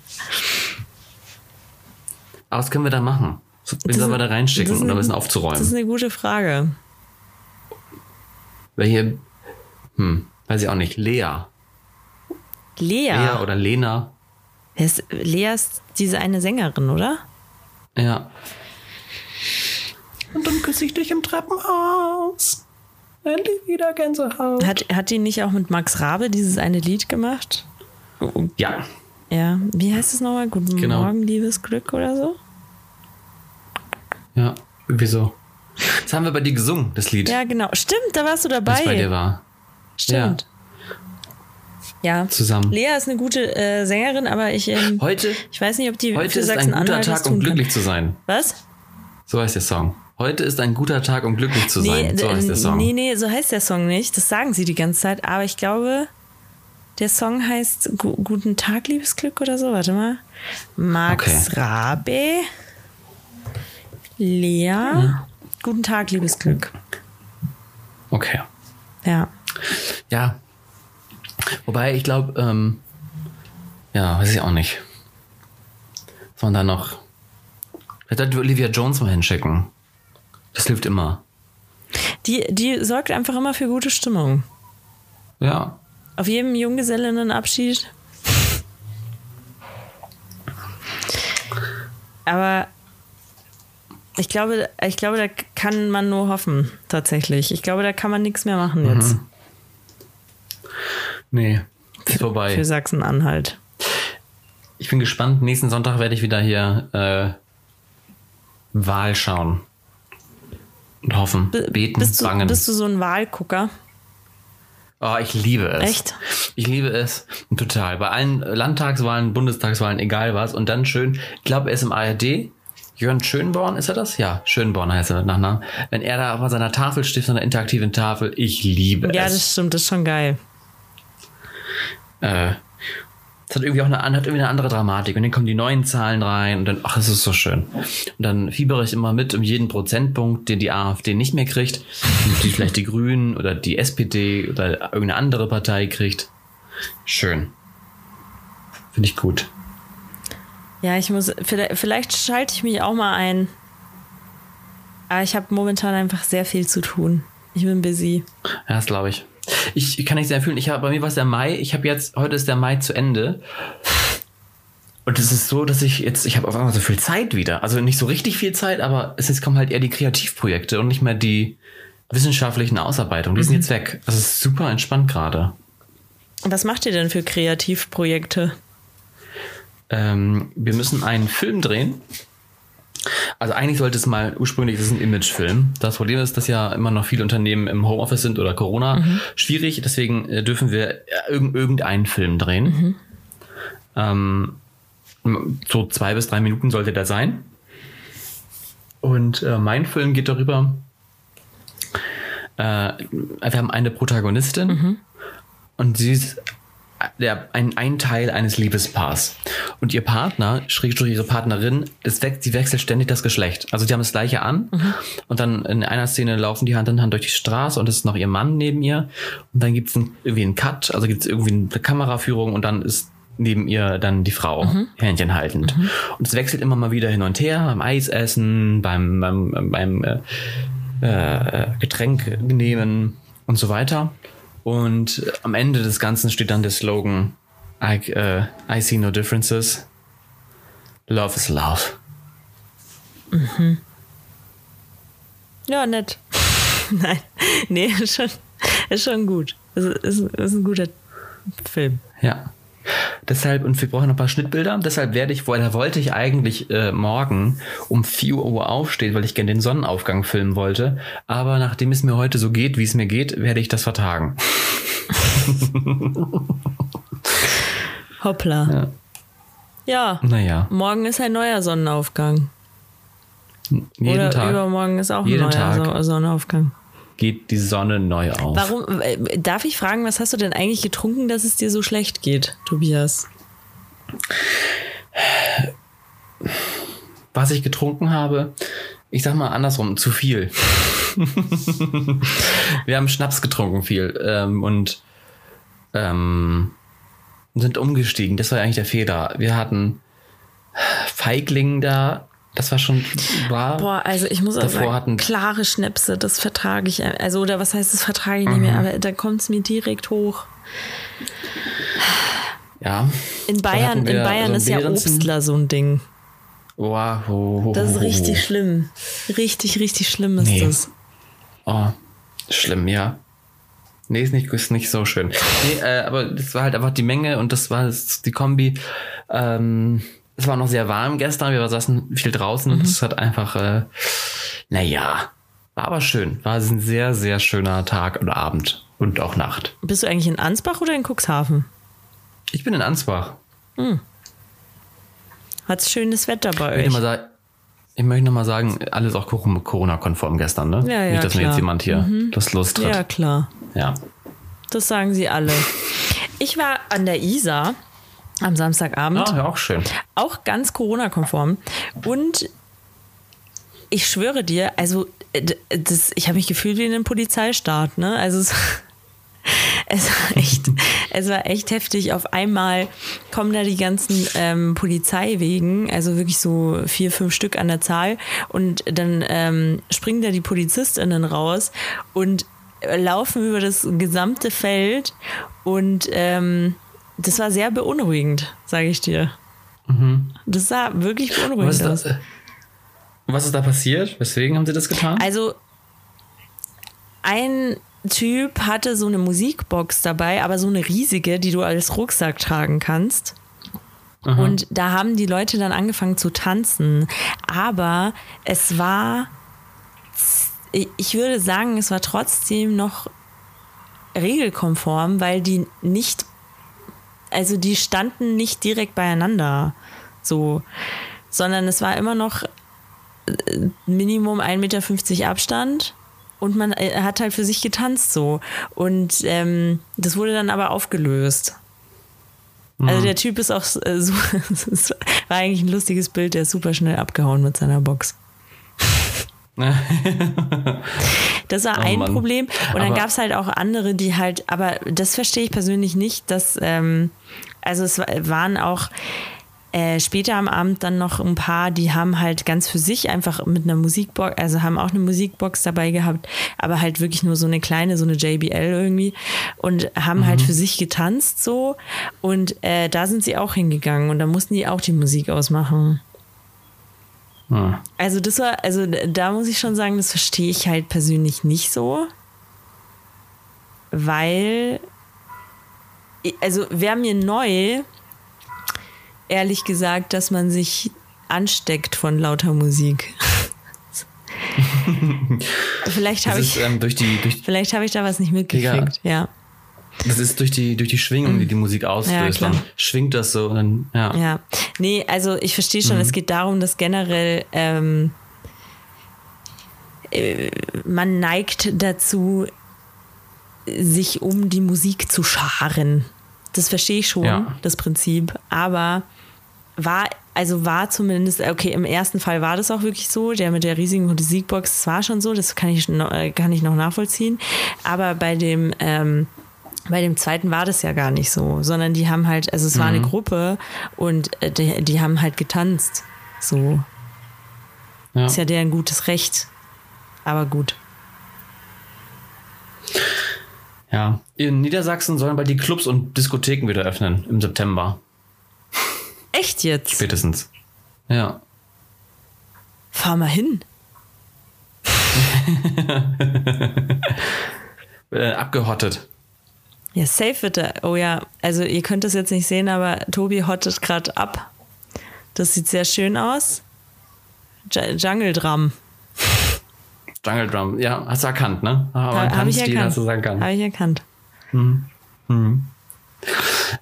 Aber was können wir da machen? Wen sollen wir da ist um da ein bisschen Das ist aufzuräumen? eine gute Frage. Welche, hm, weiß ich auch nicht. Lea. Lea. Lea oder Lena. Wer ist, Lea ist diese eine Sängerin, oder? Ja. Und dann küsse ich dich im Treppenhaus. Endlich wieder Gänsehaut. Hat, hat die nicht auch mit Max Rabe dieses eine Lied gemacht? Ja. Ja, wie heißt es nochmal? Guten Genau. Morgen, liebes Glück oder so? Ja. Wieso? Das haben wir bei dir gesungen, das Lied. Ja, genau. Stimmt, da warst du Das dabei. bei dir war. Stimmt. Ja. Zusammen. Lea ist eine gute äh, Sängerin, aber ich, ähm, Heute, ich weiß nicht, ob die heute für ist ein guter Sachsen-Anhalt Tag, um glücklich kann. zu sein. Was? So heißt der Song. Heute ist ein guter Tag, um glücklich zu sein. so d- heißt der Song. nee, nee, so heißt der Song nicht. Das sagen sie die ganze Zeit. Aber ich glaube, der Song heißt Gu Guten Tag, liebes Glück oder so. Warte mal. Max Okay. Rabe. Lea. Guten Tag, liebes Glück. Okay. Ja. Ja. Wobei, ich glaube, ähm, ja, weiß ich auch nicht. Da noch. Vielleicht sollte Olivia Jones mal hinschicken. Das hilft immer. Die, die sorgt einfach immer für gute Stimmung. Ja. Auf jedem Junggesellinnenabschied. Aber ich glaube, ich glaube, da kann man nur hoffen, tatsächlich. Ich glaube, da kann man nichts mehr machen jetzt Nee. Ist vorbei. für Sachsen-Anhalt. Ich bin gespannt. Nächsten Sonntag werde ich wieder hier äh, Wahl schauen. Und hoffen. B- Beten, bist, du, bangen. bist du so ein Wahlgucker? Oh, ich liebe es. Echt? Ich liebe es total. Bei allen Landtagswahlen, Bundestagswahlen, egal was. Und dann schön, ich glaube, er ist im ARD. Jörn Schönborn, ist er das? Ja, Schönborn heißt er mit Nachnamen. Wenn er da auf seiner Tafel steht, so einer interaktiven Tafel, ich liebe Ja, es. das stimmt, das ist schon geil. äh, es hat irgendwie auch eine, hat irgendwie eine andere Dramatik. Und dann kommen die neuen Zahlen rein und dann, ach, es ist so schön. Und dann fiebere ich immer mit um jeden Prozentpunkt, den die AfD nicht mehr kriegt. (laughs) Die vielleicht die Grünen oder die SPD oder irgendeine andere Partei kriegt. Schön. Finde ich gut. Ja, ich muss, vielleicht, vielleicht schalte ich mich auch mal ein. Aber ich habe momentan einfach sehr viel zu tun. Ich bin busy. Ja, das glaube ich. Ich. Ich kann nicht sehr fühlen. Ich habe bei mir war es der Mai. Ich habe jetzt heute ist der Mai zu Ende. Und es ist so, dass ich jetzt ich habe auf einmal so viel Zeit wieder. Also nicht so richtig viel Zeit, aber es jetzt kommen halt eher die Kreativprojekte und nicht mehr die wissenschaftlichen Ausarbeitungen. Die sind jetzt weg. Das ist super entspannt gerade. Was macht ihr denn für Kreativprojekte? Ähm, wir müssen einen Film drehen. Also eigentlich sollte es mal ursprünglich, das ist ein Imagefilm. Das Problem ist, dass ja immer noch viele Unternehmen im Homeoffice sind oder Corona. Schwierig, deswegen äh, dürfen wir äh, irgend, irgendeinen Film drehen. Ähm, so zwei bis drei Minuten sollte der sein. Und äh, mein Film geht darüber, äh, wir haben eine Protagonistin und sie ist der, ein, ein Teil eines Liebespaars. Und ihr Partner, Schrägstrich ihre Partnerin, es wechselt, sie wechselt ständig das Geschlecht. Also die haben das gleiche an und dann in einer Szene laufen die Hand in Hand durch die Straße und es ist noch ihr Mann neben ihr. Und dann gibt es irgendwie einen Cut, also gibt es irgendwie eine Kameraführung und dann ist neben ihr dann die Frau, Händchen haltend. Und es wechselt immer mal wieder hin und her, beim Eisessen, beim, beim, beim äh, äh, Getränk nehmen und so weiter. Und am Ende des Ganzen steht dann der Slogan I, äh, I see no differences. Love is love. Ja, nett. (laughs) Nein, nee, ist schon, ist schon gut. Ist, ist, ist ein guter Film. Ja. Deshalb, und wir brauchen noch ein paar Schnittbilder. Deshalb werde ich, vorher wollte ich eigentlich äh, morgen um 4 Uhr aufstehen, weil ich gerne den Sonnenaufgang filmen wollte. Aber nachdem es mir heute so geht, wie es mir geht, werde ich das vertagen. (laughs) Hoppla. Ja. Naja. Morgen ist ein neuer Sonnenaufgang. Jeden Oder Tag übermorgen ist auch ein neuer Tag. So- Sonnenaufgang. Geht die Sonne neu auf. Warum, äh, darf ich fragen, was hast du denn eigentlich getrunken, dass es dir so schlecht geht, Tobias? Was ich getrunken habe, ich sag mal andersrum, zu viel. (laughs) Wir haben Schnaps getrunken viel ähm, und ähm, sind umgestiegen. Das war eigentlich der Fehler. Wir hatten Feigling da. Das war schon war. Boah, also ich muss auch Davor sagen, hatten- klare Schnäpse, das vertrage ich. Also, oder was heißt, das vertrage ich nicht mehr, aber da kommt es mir direkt hoch. ja. In Bayern, in Bayern so ist ja. Obstler so ein Ding. Wow. Das ist richtig schlimm. Richtig, richtig schlimm ist Nee. das. Oh, schlimm, ja. Nee, ist nicht, ist nicht so schön. Nee, äh, aber das war halt einfach die Menge und das war das, die Kombi. Ähm, es war noch sehr warm gestern, wir saßen viel draußen. Es hat einfach, äh, naja, war aber schön. War ein sehr, sehr schöner Tag oder Abend und auch Nacht. Bist du eigentlich in Ansbach oder in Cuxhaven? Ich bin in Ansbach. Hat's schönes Wetter bei Ich möchte, euch? sagen, ich möchte noch mal sagen, alles auch Corona-konform gestern, ne? Ja, ja, Nicht, dass mir klar. Mhm. jetzt jemand hier das Lust tritt. Ja, klar. ja. Das sagen sie alle. Ich war an der Isar am Samstagabend. Ah, ja, auch schön. auch ganz Corona-konform. Und ich schwöre dir, also äh, das, ich habe mich gefühlt wie in einem Polizeistaat. Ne? Also es, (laughs) es, war echt, (laughs) es war echt heftig. Auf einmal kommen da die ganzen ähm, Polizeiwegen, also wirklich so vier, fünf Stück an der Zahl. Und dann ähm, springen da die PolizistInnen raus und laufen über das gesamte Feld. Und ähm, das war sehr beunruhigend, sage ich dir. Das sah wirklich beunruhigend Was ist, aus. da, was ist da passiert? Weswegen haben sie das getan? Also ein Typ hatte so eine Musikbox dabei, aber so eine riesige, die du als Rucksack tragen kannst. Und da haben die Leute dann angefangen zu tanzen. Aber es war, ich würde sagen, es war trotzdem noch regelkonform, weil die nicht, also die standen nicht direkt beieinander, so, sondern es war immer noch äh, Minimum 1,50 Meter Abstand und man äh, hat halt für sich getanzt so. Und ähm, das wurde dann aber aufgelöst. Also der Typ ist auch äh, (laughs) so, war eigentlich ein lustiges Bild, der ist super schnell abgehauen mit seiner Box. (laughs) Das war Oh ein Mann. Problem. Und dann gab es halt auch andere, die halt, aber das verstehe ich persönlich nicht, dass, ähm, also es wa- waren auch äh, später am Abend dann noch ein paar, die haben halt ganz für sich einfach mit einer Musikbox, also haben auch eine Musikbox dabei gehabt, aber halt wirklich nur so eine kleine, so eine JBL irgendwie und haben halt für sich getanzt so und äh, da sind sie auch hingegangen und da mussten die auch die Musik ausmachen. Hm. Also das war, also da muss ich schon sagen, das verstehe ich halt persönlich nicht so, weil, also wäre mir neu, ehrlich gesagt, dass man sich ansteckt von lauter Musik. (laughs) vielleicht habe ich, ähm, durch die, durch, vielleicht habe ich da was nicht mitgekriegt. Ja, das ist durch die, durch die Schwingung, die die Musik auslöst. klar. dann schwingt das so und dann, ja. ja. Nee, also ich verstehe schon, es geht darum, dass generell ähm, äh, man neigt dazu, sich um die Musik zu scharen. Das verstehe ich schon, Ja. das Prinzip. Aber war, also war zumindest, okay, im ersten Fall war das auch wirklich so, der mit der riesigen Musikbox, das war schon so, das kann ich, noch, äh, kann ich noch nachvollziehen. Aber bei dem, ähm, bei dem zweiten war das ja gar nicht so, sondern die haben halt, also es war eine Gruppe und äh, die, die haben halt getanzt. So. Ja. Ist ja deren gutes Recht. Aber gut. ja. In Niedersachsen sollen bald die Clubs und Diskotheken wieder öffnen im September. Echt jetzt? Spätestens. Ja. Fahr mal hin. (laughs) Äh, abgehottet. Ja, safe bitte. Oh ja, also ihr könnt das jetzt nicht sehen, aber Tobi hottet gerade ab. Das sieht sehr schön aus. J Jungle Drum. Jungle Drum. Ja, hast du erkannt, ne? Aber Ha- Habe ich erkannt. Habe ich erkannt.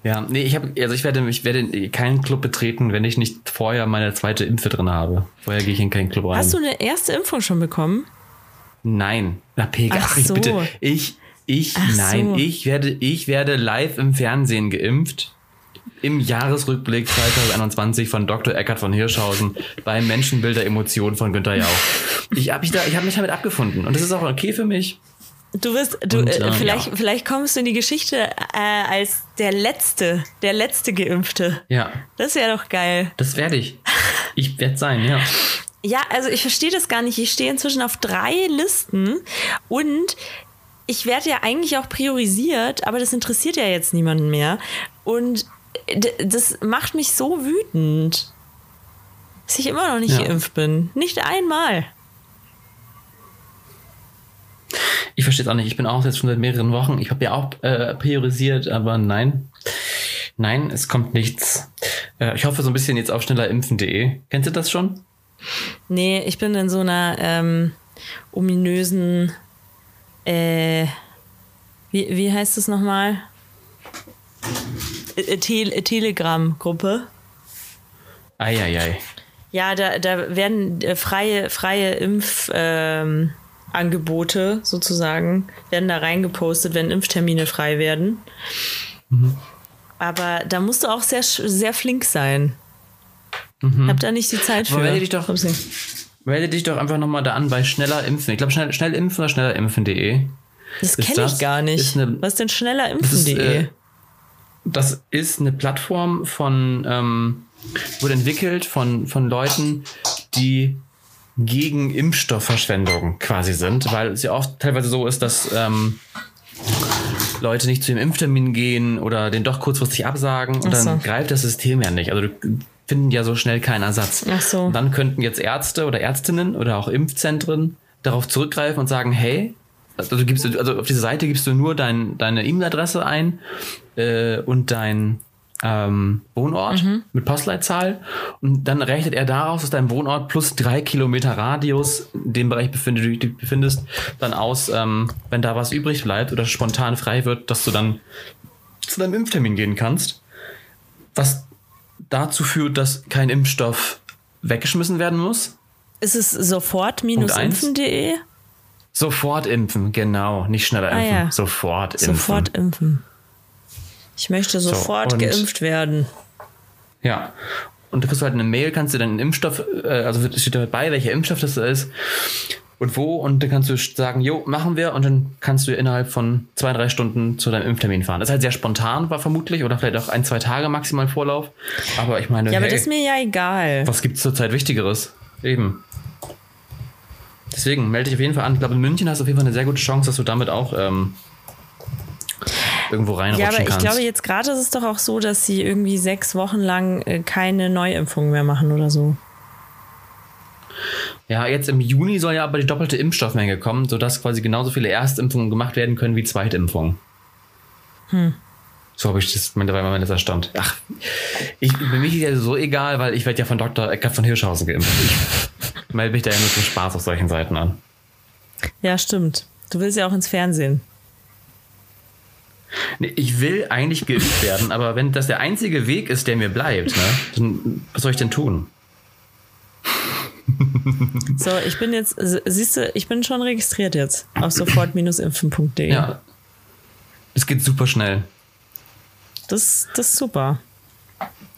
Ja, nee, ich habe, also ich werde, ich werde keinen Club betreten, wenn ich nicht vorher meine zweite Impfe drin habe. Vorher gehe ich in keinen Club rein. Hast du eine erste Impfung schon bekommen? Nein. Na, Pega, Ach ach, ich so. bitte. Ich, ich, Ach nein, so. ich werde, ich werde live im Fernsehen geimpft. Im Jahresrückblick 2021 von Dr. Eckhard von Hirschhausen beim Menschenbilder Emotionen von Günter Jauch. Ich habe mich, da- ich hab mich damit abgefunden und das ist auch okay für mich. Du wirst, du, Und, äh, ähm, vielleicht, ja. vielleicht kommst du in die Geschichte äh, als der letzte, der letzte Geimpfte. Ja, Das wäre doch geil. das werde ich. Ich werde sein, ja. Ja, also ich verstehe das gar nicht. Ich stehe inzwischen auf drei Listen und ich werde ja eigentlich auch priorisiert, aber das interessiert ja jetzt niemanden mehr. Und d- das macht mich so wütend, dass ich immer noch nicht Ja. geimpft bin. Nicht einmal. Ich verstehe es auch nicht. Ich bin auch jetzt schon seit mehreren Wochen. Ich habe ja auch äh, priorisiert, aber nein. Nein, es kommt nichts. Äh, ich hoffe so ein bisschen jetzt auf schnellerimpfen.de. Kennst du das schon? Nee, ich bin in so einer ähm, ominösen, äh, wie, wie heißt es nochmal? Äh, äh, Tel äh, Telegram-Gruppe. Eieiei. Ja, da, da werden freie, freie Impfangebote ähm, sozusagen, werden da reingepostet, wenn Impftermine frei werden. Aber da musst du auch sehr, sehr flink sein. Hab da nicht die Zeit für. Aber melde dich doch. Melde dich doch einfach nochmal da an bei schneller impfen. Ich glaube, schnell, schnell impfen oder schnellerimpfen.de. Das Ist kenne ich das- gar nicht. eine- Was ist denn ist, schnellerimpfen.de? äh, Das ist eine Plattform von, ähm, wurde entwickelt von, von Leuten, die gegen Impfstoffverschwendung quasi sind, weil es ja oft teilweise so ist, dass ähm, Leute nicht zu dem Impftermin gehen oder den doch kurzfristig absagen und Ach dann so. greift das System ja nicht. Also du finden ja so schnell keinen Ersatz. Ach so. Und dann könnten jetzt Ärzte oder Ärztinnen oder auch Impfzentren darauf zurückgreifen und sagen, hey, also du gibst, also auf diese Seite gibst du nur dein, deine E-Mail-Adresse ein äh, und dein ähm, Wohnort mit Postleitzahl und dann rechnet er daraus, dass dein Wohnort plus drei Kilometer Radius in dem Bereich befindet, du dich befindest, dann aus, ähm, wenn da was übrig bleibt oder spontan frei wird, dass du dann zu deinem Impftermin gehen kannst. Was dazu führt, dass kein Impfstoff weggeschmissen werden muss. Ist es sofort-impfen.de? Sofort impfen, genau. Nicht schneller Ah, impfen. ja. Sofort impfen. Sofort impfen. Ich möchte sofort und- geimpft werden. Ja. Und da kriegst du halt eine Mail, kannst du dann einen Impfstoff, äh, also steht dabei, welcher Impfstoff das ist und wo. Und dann kannst du sagen, jo, machen wir. Und dann kannst du innerhalb von zwei, drei Stunden zu deinem Impftermin fahren. Das ist halt sehr spontan, war vermutlich, oder vielleicht auch ein, zwei Tage maximal Vorlauf. Aber ich meine, Ja, aber hey, das ist mir ja egal. was gibt's zurzeit Wichtigeres? Eben. Deswegen melde dich auf jeden Fall an. Ich glaube, in München hast du auf jeden Fall eine sehr gute Chance, dass du damit auch ähm, irgendwo reinrutschen Ja, aber ich kannst. glaube, jetzt gerade ist es doch auch so, dass sie irgendwie sechs Wochen lang äh, keine Neuimpfung mehr machen oder so. Ja, jetzt im Juni soll ja aber die doppelte Impfstoffmenge kommen, sodass quasi genauso viele Erstimpfungen gemacht werden können wie Zweitimpfungen. Hm. So habe ich das mittlerweile mein letzter Stand. Ach, ich, für mich ist ja so egal, weil ich werde ja von Dr. Eckert von Hirschhausen geimpft. Ich (laughs) melde mich da ja nur zum Spaß auf solchen Seiten an. Ja, stimmt. Du willst ja auch ins Fernsehen. Nee, ich will eigentlich geimpft werden, aber wenn das der einzige Weg ist, der mir bleibt, ne, dann was soll ich denn tun? So, ich bin jetzt, siehst du, ich bin schon registriert jetzt auf sofort-impfen.de. Ja. Es geht super schnell. Das, das ist super.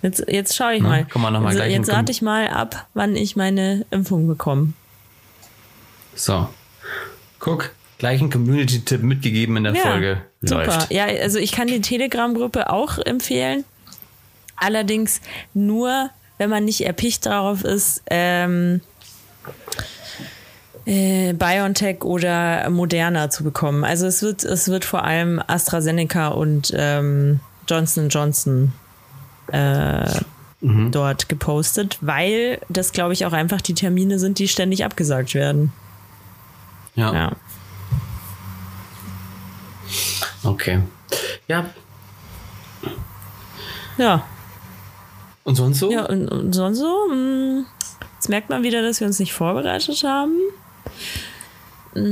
Jetzt, jetzt schaue ich Na, mal. kann man noch mal also, jetzt einen- warte ich mal ab, wann ich meine Impfung bekomme. So. Guck, gleich ein Community-Tipp mitgegeben in der Folge. super. Läuft. Ja, also ich kann die Telegram-Gruppe auch empfehlen. Allerdings nur, wenn man nicht erpicht darauf ist, ähm, äh, BioNTech oder Moderna zu bekommen. Also es wird, es wird vor allem AstraZeneca und ähm, Johnson Johnson äh, dort gepostet, weil das, glaube ich, auch einfach die Termine sind, die ständig abgesagt werden. Ja. Ja. Okay. Ja. Ja, Und sonst so? ja und, und sonst so. mh, Jetzt merkt man wieder, dass wir uns nicht vorbereitet haben. Ja,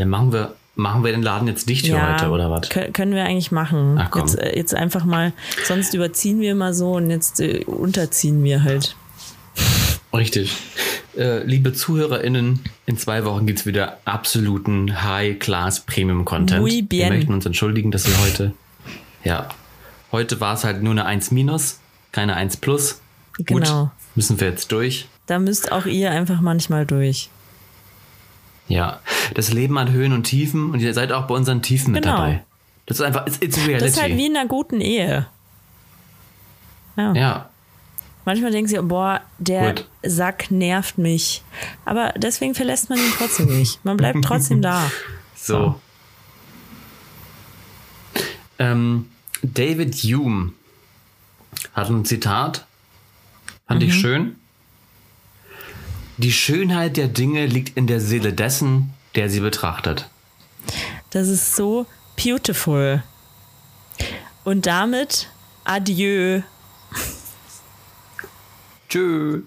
dann machen wir, machen wir den Laden jetzt dicht für Ja, heute oder was? kö- Können wir eigentlich machen. Ach, komm. Jetzt, äh, jetzt einfach mal, sonst überziehen wir immer so und jetzt äh, unterziehen wir halt. Richtig. Äh, liebe ZuhörerInnen, in zwei Wochen gibt es wieder absoluten High-Class-Premium-Content. Wir möchten uns entschuldigen, dass wir heute, ja, heute war es halt nur eine 1 minus, keine 1 plus. Genau. Gut, müssen wir jetzt durch. Da müsst auch ihr einfach manchmal durch. Ja, das Leben hat Höhen und Tiefen und ihr seid auch bei unseren Tiefen mit Genau. dabei. Das ist einfach, it's, it's reality. Das ist halt wie in einer guten Ehe. Ja. ja, Manchmal denken sie, boah, der Gut. Sack nervt mich. Aber deswegen verlässt man ihn trotzdem nicht. Man bleibt (laughs) trotzdem da. so. Ähm, David Hume hat ein Zitat, fand Mhm. ich schön. Die Schönheit der Dinge liegt in der Seele dessen, der sie betrachtet. Das ist so beautiful. Und damit adieu. Tschüss.